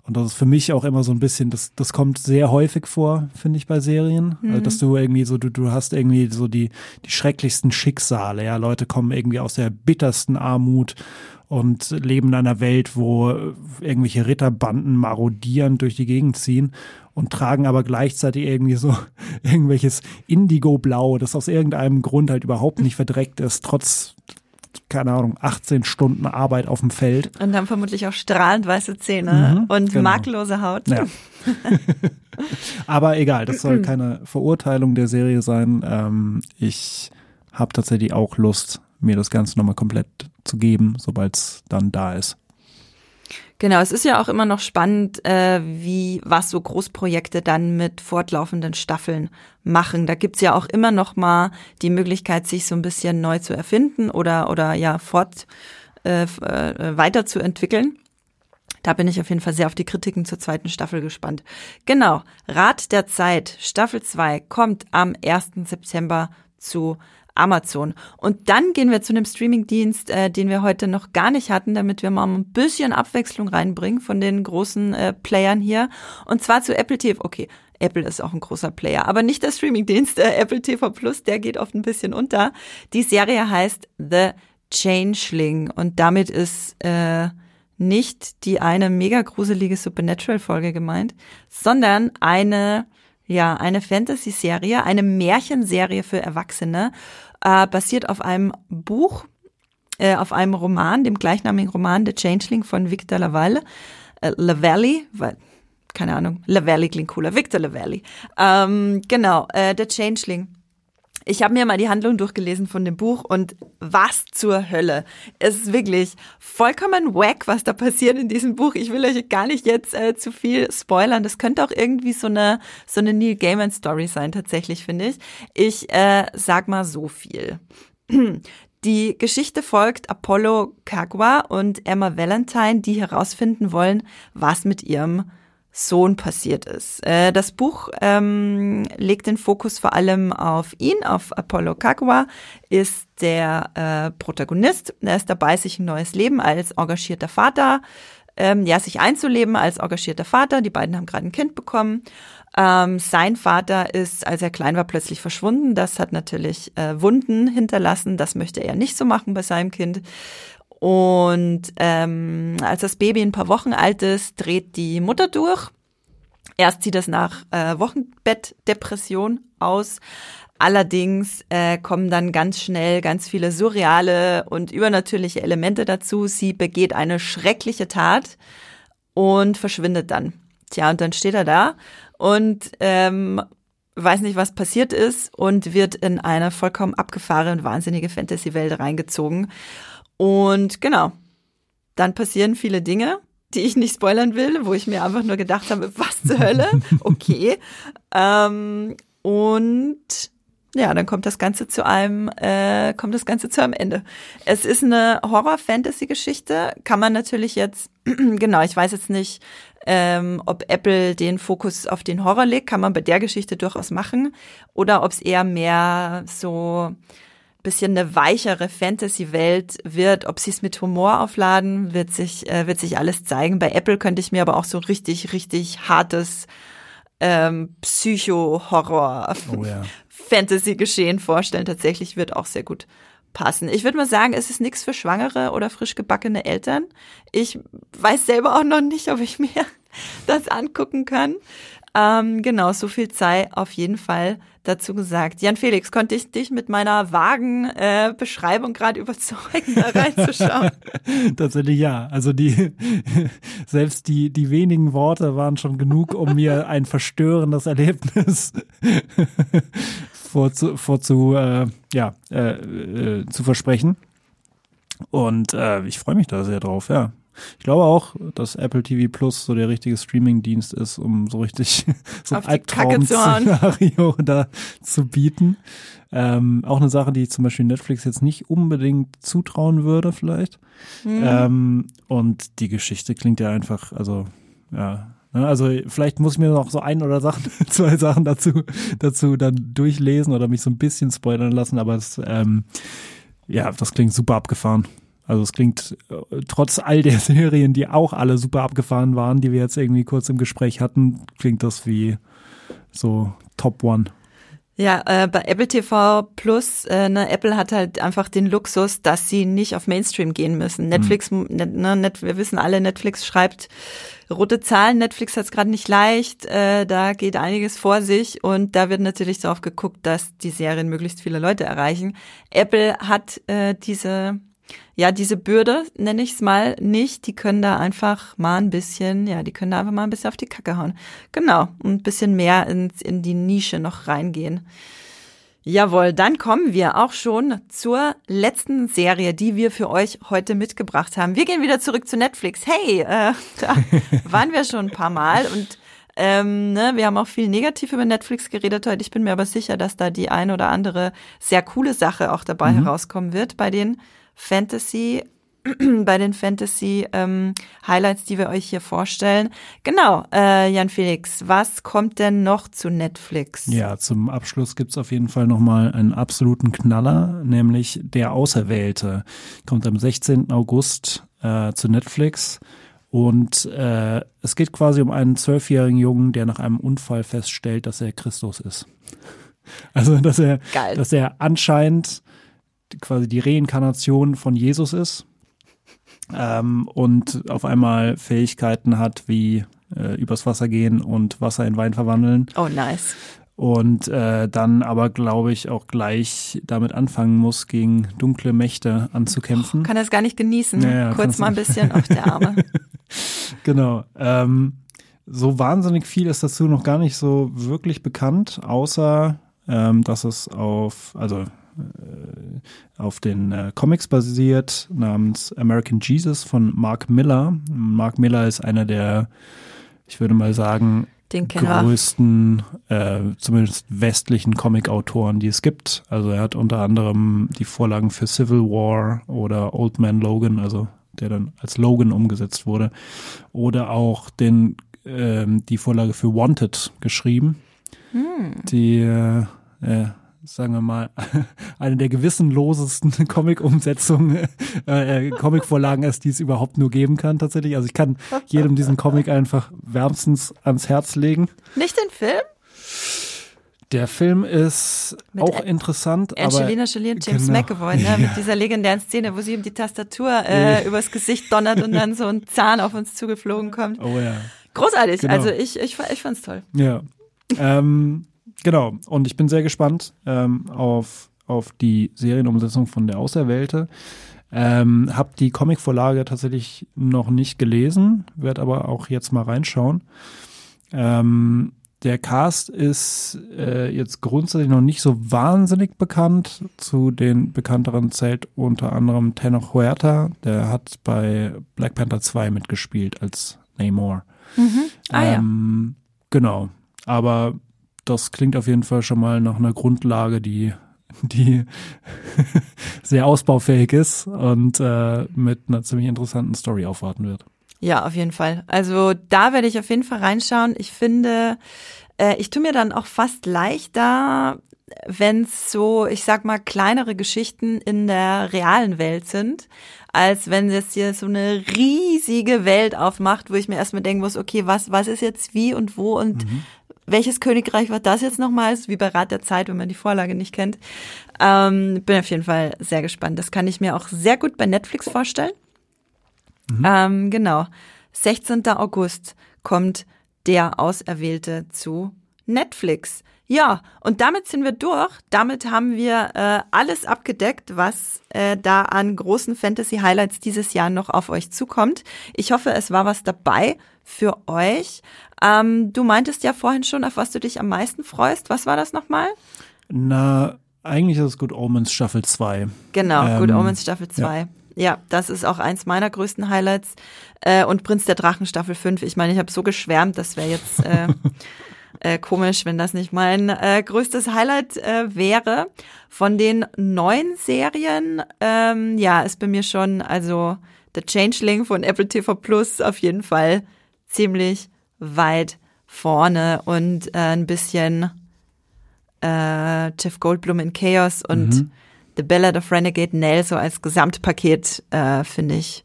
Und das ist für mich auch immer so ein bisschen, das, das kommt sehr häufig vor, finde ich, bei Serien. Also, mhm. Also, dass du irgendwie so, du, du hast irgendwie so die, die schrecklichsten Schicksale, ja. Leute kommen irgendwie aus der bittersten Armut und leben in einer Welt, wo irgendwelche Ritterbanden marodierend durch die Gegend ziehen und tragen aber gleichzeitig irgendwie so <laughs> irgendwelches Indigo-Blau, das aus irgendeinem Grund halt überhaupt nicht verdreckt ist, trotz keine Ahnung, 18 Stunden Arbeit auf dem Feld. Und haben vermutlich auch strahlend weiße Zähne mhm, und genau. makellose Haut. Ja. <laughs> Aber egal, das soll keine Verurteilung der Serie sein. Ähm, ich habe tatsächlich auch Lust, mir das Ganze nochmal komplett zu geben, sobald es dann da ist. Genau, es ist ja auch immer noch spannend, äh, wie was so Großprojekte dann mit fortlaufenden Staffeln machen. Da gibt's ja auch immer noch mal die Möglichkeit, sich so ein bisschen neu zu erfinden oder oder ja fort äh, äh, weiterzuentwickeln. Da bin ich auf jeden Fall sehr auf die Kritiken zur zweiten Staffel gespannt. Genau, Rat der Zeit, Staffel 2 kommt am 1. September zu Amazon. Und dann gehen wir zu einem Streamingdienst, äh, den wir heute noch gar nicht hatten, damit wir mal ein bisschen Abwechslung reinbringen von den großen äh, Playern hier. Und zwar zu Apple TV. Okay, Apple ist auch ein großer Player, aber nicht der Streamingdienst äh, Apple TV Plus, der geht oft ein bisschen unter. Die Serie heißt The Changeling und damit ist äh, nicht die eine mega gruselige Supernatural-Folge gemeint, sondern eine ja, eine Fantasy-Serie, eine Märchenserie für Erwachsene, äh, basiert auf einem Buch, äh, auf einem Roman, dem gleichnamigen Roman The Changeling von Victor Lavalle, äh, Lavalli, weil, keine Ahnung, Lavalli klingt cooler, Victor Lavalli. Ähm, genau, äh, The Changeling ich habe mir mal die Handlung durchgelesen von dem Buch und was zur Hölle. Es ist wirklich vollkommen wack, was da passiert in diesem Buch. Ich will euch gar nicht jetzt äh, zu viel spoilern. Das könnte auch irgendwie so eine so eine Neil Gaiman Story sein, tatsächlich finde ich. Ich äh, sag mal so viel. <clears throat> Die Geschichte folgt Apollo Kagwa und Emma Valentine, die herausfinden wollen, was mit ihrem Sohn passiert ist. Äh, das Buch ähm, legt den Fokus vor allem auf ihn, auf Apollo Kagwa, ist der äh, Protagonist. Er ist dabei, sich ein neues Leben als engagierter Vater, ähm, ja, sich einzuleben als engagierter Vater. Die beiden haben gerade ein Kind bekommen. Ähm, sein Vater ist, als er klein war, plötzlich verschwunden. Das hat natürlich äh, Wunden hinterlassen. Das möchte er nicht so machen bei seinem Kind. Und ähm, als das Baby ein paar Wochen alt ist, dreht die Mutter durch. Erst sieht es nach äh, Wochenbettdepression aus. Allerdings äh, kommen dann ganz schnell ganz viele surreale und übernatürliche Elemente dazu. Sie begeht eine schreckliche Tat und verschwindet dann. Tja, und dann steht er da und ähm, weiß nicht, was passiert ist und wird in eine vollkommen abgefahrene, wahnsinnige Fantasy-Welt reingezogen. Und genau, dann passieren viele Dinge, die ich nicht spoilern will, wo ich mir einfach nur gedacht habe, was zur Hölle? <laughs> Okay. ähm, und ja, dann kommt das Ganze zu einem, äh, kommt das Ganze zu einem Ende. Es ist eine Horror-Fantasy-Geschichte, kann man natürlich jetzt, <clears throat> genau, ich weiß jetzt nicht, ähm, ob Apple den Fokus auf den Horror legt, kann man bei der Geschichte durchaus machen, oder ob es eher mehr so bisschen eine weichere Fantasy-Welt wird. Ob sie es mit Humor aufladen, wird sich, äh, wird sich alles zeigen. Bei Apple könnte ich mir aber auch so richtig, richtig hartes ähm, Psycho-Horror, oh, ja. <laughs> Fantasy-Geschehen vorstellen. Tatsächlich wird auch sehr gut passen. Ich würde mal sagen, es ist nichts für schwangere oder frisch gebackene Eltern. Ich weiß selber auch noch nicht, ob ich <laughs> mir das angucken kann. Ähm, genau, so viel sei auf jeden Fall dazu gesagt. Jan Felix, konnte ich dich mit meiner vagen äh, Beschreibung gerade überzeugen, da reinzuschauen? <laughs> Tatsächlich ja. Also die <laughs> selbst die die wenigen Worte waren schon genug, um mir ein verstörendes Erlebnis <laughs> vorzu, vorzu äh, ja äh, äh, zu versprechen. Und äh, ich freue mich da sehr drauf. Ja, ich glaube auch, dass Apple TV Plus so der richtige Streaming-Dienst ist, um so richtig <laughs> so ein Albtraum-Szenario <laughs> da zu bieten. Ähm, auch eine Sache, die zum Beispiel Netflix jetzt nicht unbedingt zutrauen würde, vielleicht. Mhm. Ähm, und die Geschichte klingt ja einfach, also ja, ne, also vielleicht muss ich mir noch so ein oder Sachen, <laughs> zwei Sachen dazu, dazu dann durchlesen oder mich so ein bisschen spoilern lassen, aber es, ähm, ja, das klingt super abgefahren. Also es klingt äh, trotz all der <laughs> Serien, die auch alle super abgefahren waren, die wir jetzt irgendwie kurz im Gespräch hatten, klingt das wie so Top One. Ja, äh, bei Apple TV Plus, äh, ne, Apple hat halt einfach den Luxus, dass sie nicht auf Mainstream gehen müssen. Netflix, mhm. ne, ne, Net, wir wissen alle, Netflix schreibt rote Zahlen. Netflix hat es gerade nicht leicht, äh, da geht einiges vor sich und da wird natürlich darauf geguckt, dass die Serien möglichst viele Leute erreichen. Apple hat äh, diese ja, diese Bürde, nenne ich es mal, nicht. Die können da einfach mal ein bisschen, ja, die können da einfach mal ein bisschen auf die Kacke hauen. Genau, und ein bisschen mehr ins, in die Nische noch reingehen. Jawohl, dann kommen wir auch schon zur letzten Serie, die wir für euch heute mitgebracht haben. Wir gehen wieder zurück zu Netflix. Hey, äh, <laughs> da waren wir schon ein paar Mal und ähm, ne, wir haben auch viel negativ über Netflix geredet heute. Ich bin mir aber sicher, dass da die eine oder andere sehr coole Sache auch dabei mhm. herauskommen wird bei den Fantasy <clears throat> bei den Fantasy ähm, Highlights, die wir euch hier vorstellen. Genau, äh, Jan Felix, was kommt denn noch zu Netflix? Ja, zum Abschluss gibt's auf jeden Fall nochmal einen absoluten Knaller, nämlich Der Auserwählte. Kommt am 16. August äh, zu Netflix. Und äh, es geht quasi um einen zwölfjährigen Jungen, der nach einem Unfall feststellt, dass er Christus ist. <laughs> Also, dass er, Geil. dass er anscheinend quasi die Reinkarnation von Jesus ist ähm, und auf einmal Fähigkeiten hat wie äh, übers Wasser gehen und Wasser in Wein verwandeln. Oh, nice. Und äh, dann aber, glaube ich, auch gleich damit anfangen muss, gegen dunkle Mächte anzukämpfen. Oh, kann das gar nicht genießen. Ja, ja, Kurz mal ein bisschen auf der Arme. <laughs> genau. Ähm, so wahnsinnig viel ist dazu noch gar nicht so wirklich bekannt, außer ähm, dass es auf, also auf den äh, Comics basiert, namens American Jesus von Mark Miller. Mark Miller ist einer der, ich würde mal sagen, größten, äh, zumindest westlichen Comic-Autoren, die es gibt. Also er hat unter anderem die Vorlagen für Civil War oder Old Man Logan, also der dann als Logan umgesetzt wurde, oder auch den, äh, die Vorlage für Wanted geschrieben. Hm. Die äh, äh sagen wir mal, <laughs> eine der gewissenlosesten <laughs> Comic-Umsetzungen, äh, äh, Comic-Vorlagen ist, die es überhaupt nur geben kann tatsächlich. Also ich kann jedem diesen Comic einfach wärmstens ans Herz legen. Nicht den Film? Der Film ist mit auch interessant. Angelina Jolie und James genau, McAvoy, ne? <laughs> Ja. mit dieser legendären Szene, wo sie ihm die Tastatur äh, übers Gesicht donnert und dann so ein Zahn auf uns zugeflogen kommt. Oh ja. Großartig, genau. also ich, ich, ich fand's toll. Ja. Ähm, Genau, und ich bin sehr gespannt ähm, auf, auf die Serienumsetzung von der Auserwählte. Ähm, hab die Comicvorlage tatsächlich noch nicht gelesen, werde aber auch jetzt mal reinschauen. Ähm, der Cast ist äh, jetzt grundsätzlich noch nicht so wahnsinnig bekannt. Zu den bekannteren zählt unter anderem Tenor Huerta, der hat bei Black Panther 2 mitgespielt als Namor. Mhm. Ah, ähm, ja. Genau. Aber das klingt auf jeden Fall schon mal nach einer Grundlage, die, die <laughs> sehr ausbaufähig ist und äh, mit einer ziemlich interessanten Story aufwarten wird. Ja, auf jeden Fall. Also da werde ich auf jeden Fall reinschauen. Ich finde, äh, ich tue mir dann auch fast leichter, wenn es so, ich sag mal, kleinere Geschichten in der realen Welt sind, als wenn es hier so eine riesige Welt aufmacht, wo ich mir erstmal denken muss, okay, was, was ist jetzt wie und wo und mhm welches Königreich war das jetzt nochmals? Wie bei Rat der Zeit, wenn man die Vorlage nicht kennt. Ähm, bin auf jeden Fall sehr gespannt. Das kann ich mir auch sehr gut bei Netflix vorstellen. Mhm. Ähm, genau. 16. August kommt der Auserwählte zu Netflix. Ja, und damit sind wir durch. Damit haben wir äh, alles abgedeckt, was äh, da an großen Fantasy-Highlights dieses Jahr noch auf euch zukommt. Ich hoffe, es war was dabei für euch. Ähm, du meintest ja vorhin schon, auf was du dich am meisten freust. Was war das nochmal? Na, eigentlich ist es Good Omens Staffel 2. Genau, ähm, Good Omens Staffel 2. Ja. Ja, das ist auch eins meiner größten Highlights. Äh, und Prinz der Drachen Staffel 5. Ich meine, ich habe so geschwärmt, das wäre jetzt <laughs> äh, komisch, wenn das nicht mein äh, größtes Highlight äh, wäre. Von den neuen Serien, ähm, ja, ist bei mir schon, also The Changeling von Apple TV Plus auf jeden Fall ziemlich weit vorne und äh, ein bisschen äh, Jeff Goldblum in Chaos und mhm. The Ballad of Renegade Nell so als Gesamtpaket äh, finde ich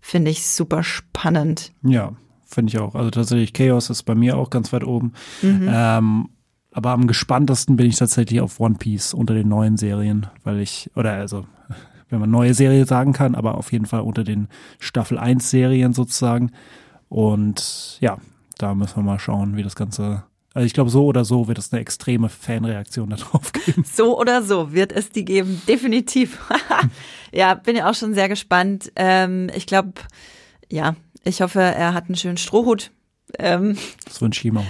finde ich super spannend. Ja, finde ich auch. Also tatsächlich Chaos ist bei mir auch ganz weit oben. Mhm. Ähm, aber am gespanntesten bin ich tatsächlich auf One Piece unter den neuen Serien, weil ich, oder also, <laughs> wenn man neue Serie sagen kann, aber auf jeden Fall unter den Staffel 1 Serien sozusagen. Und ja, da müssen wir mal schauen, wie das Ganze also ich glaube, so oder so wird es eine extreme Fanreaktion <laughs> darauf geben. So oder so wird es die geben, <laughs> definitiv. ja, bin ja auch schon sehr gespannt. Ähm, ich glaube, ja, ich hoffe, er hat einen schönen Strohhut. Ähm, ich ihm auch.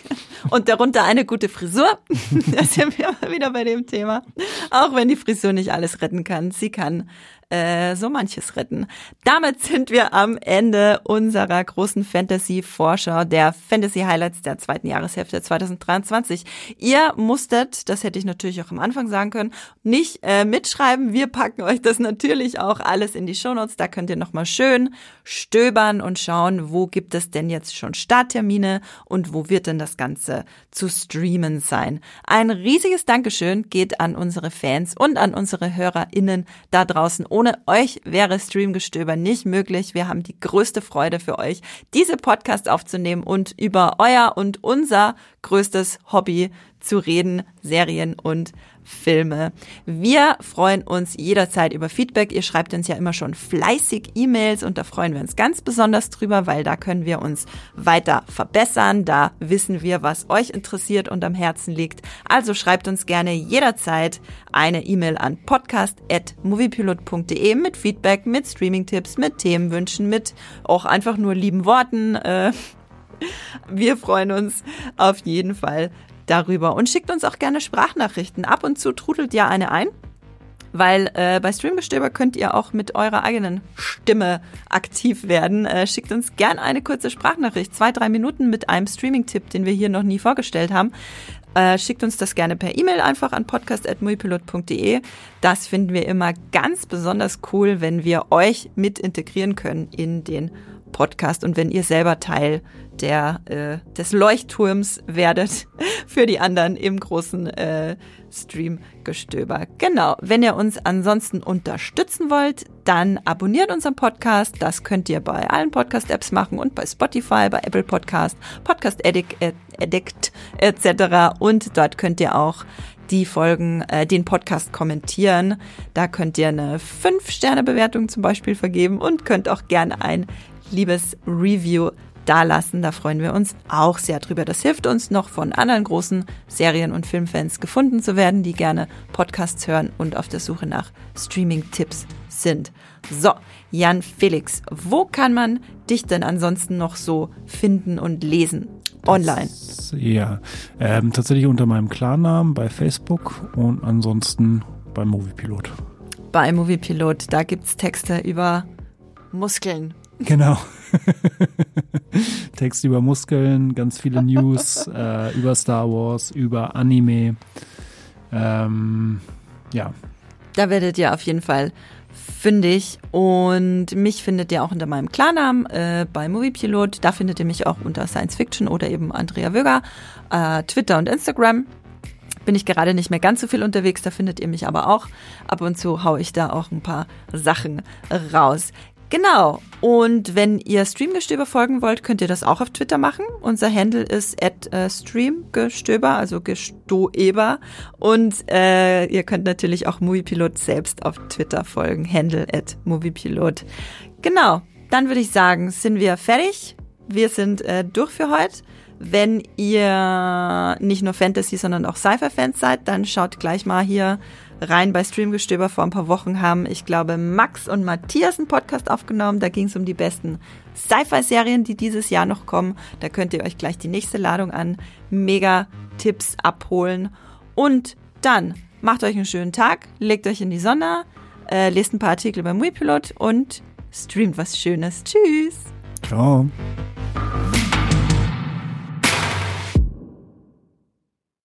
<laughs> Und darunter eine gute Frisur. <laughs> da sind wir wieder bei dem Thema. Auch wenn die Frisur nicht alles retten kann. Sie kann äh, so manches retten. Damit sind wir am Ende unserer großen Fantasy-Vorschau der Fantasy-Highlights der zweiten Jahreshälfte 2023. Ihr musstet, das hätte ich natürlich auch am Anfang sagen können, nicht äh, mitschreiben. Wir packen euch das natürlich auch alles in die Shownotes. Da könnt ihr nochmal schön stöbern und schauen, wo gibt es denn jetzt schon Starttermine und wo wird denn das Ganze zu streamen sein. Ein riesiges Dankeschön geht an unsere Fans und an unsere HörerInnen da draußen ohne euch wäre Streamgestöber nicht möglich. Wir haben die größte Freude für euch, diese Podcasts aufzunehmen und über euer und unser größtes Hobby zu reden, Serien und Filme. Wir freuen uns jederzeit über Feedback. Ihr schreibt uns ja immer schon fleißig E-Mails und da freuen wir uns ganz besonders drüber, weil da können wir uns weiter verbessern. Da wissen wir, was euch interessiert und am Herzen liegt. Also schreibt uns gerne jederzeit eine E-Mail an podcast.moviepilot.de mit Feedback, mit Streaming-Tipps, mit Themenwünschen, mit auch einfach nur lieben Worten. Äh, <laughs> wir freuen uns auf jeden Fall darüber und schickt uns auch gerne Sprachnachrichten. Ab und zu trudelt ja eine ein. Weil äh, bei Streamgestöber könnt ihr auch mit eurer eigenen Stimme aktiv werden. Äh, schickt uns gerne eine kurze Sprachnachricht, zwei, drei Minuten mit einem Streaming-Tipp, den wir hier noch nie vorgestellt haben. Äh, schickt uns das gerne per E-Mail einfach an podcast.muipilot.de. Das finden wir immer ganz besonders cool, wenn wir euch mit integrieren können in den Podcast und wenn ihr selber Teil der, äh, des Leuchtturms werdet <laughs> für die anderen im großen äh, Stream-Gestöber. Genau. Wenn ihr uns ansonsten unterstützen wollt, dann abonniert unseren Podcast. Das könnt ihr bei allen Podcast-Apps machen und bei Spotify, bei Apple Podcast, Podcast Addict, äh, Addict etc. Und dort könnt ihr auch die Folgen, äh, den Podcast kommentieren. Da könnt ihr eine 5-Sterne-Bewertung zum Beispiel vergeben und könnt auch gerne ein liebes Review dalassen. Da freuen wir uns auch sehr drüber. Das hilft uns noch von anderen großen Serien- und Filmfans gefunden zu werden, die gerne Podcasts hören und auf der Suche nach Streaming-Tipps sind. So, Jan Felix, wo kann man dich denn ansonsten noch so finden und lesen? Online. Das, ja, ähm, tatsächlich unter meinem Klarnamen bei Facebook und ansonsten beim Moviepilot. Bei Moviepilot, da gibt es Texte über Muskeln, Genau. <laughs> Text über Muskeln, ganz viele News <laughs> äh, über Star Wars, über Anime. Ähm, ja. Da werdet ihr auf jeden Fall fündig und mich findet ihr auch unter meinem Klarnamen äh, bei Moviepilot. Da findet ihr mich auch unter Science Fiction oder eben Andrea Wöger, äh, Twitter und Instagram bin ich gerade nicht mehr ganz so viel unterwegs, da findet ihr mich aber auch. Ab und zu haue ich da auch ein paar Sachen raus. Genau. Und wenn ihr Streamgestöber folgen wollt, könnt ihr das auch auf Twitter machen. Unser Handle ist at äh, streamgestöber, also gestoeber. Und äh, ihr könnt natürlich auch Moviepilot selbst auf Twitter folgen. Handle at Moviepilot. Genau. Dann würde ich sagen, sind wir fertig. Wir sind äh, durch für heute. Wenn ihr nicht nur Fantasy, sondern auch Sci-Fi-Fans seid, dann schaut gleich mal hier rein bei Streamgestöber. Vor ein paar Wochen haben, ich glaube, Max und Matthias einen Podcast aufgenommen. Da ging es um die besten Sci-Fi-Serien, die dieses Jahr noch kommen. Da könnt ihr euch gleich die nächste Ladung an Mega-Tipps abholen. Und dann macht euch einen schönen Tag, legt euch in die Sonne, äh, lest ein paar Artikel beim WePilot und streamt was Schönes. Tschüss! Ciao!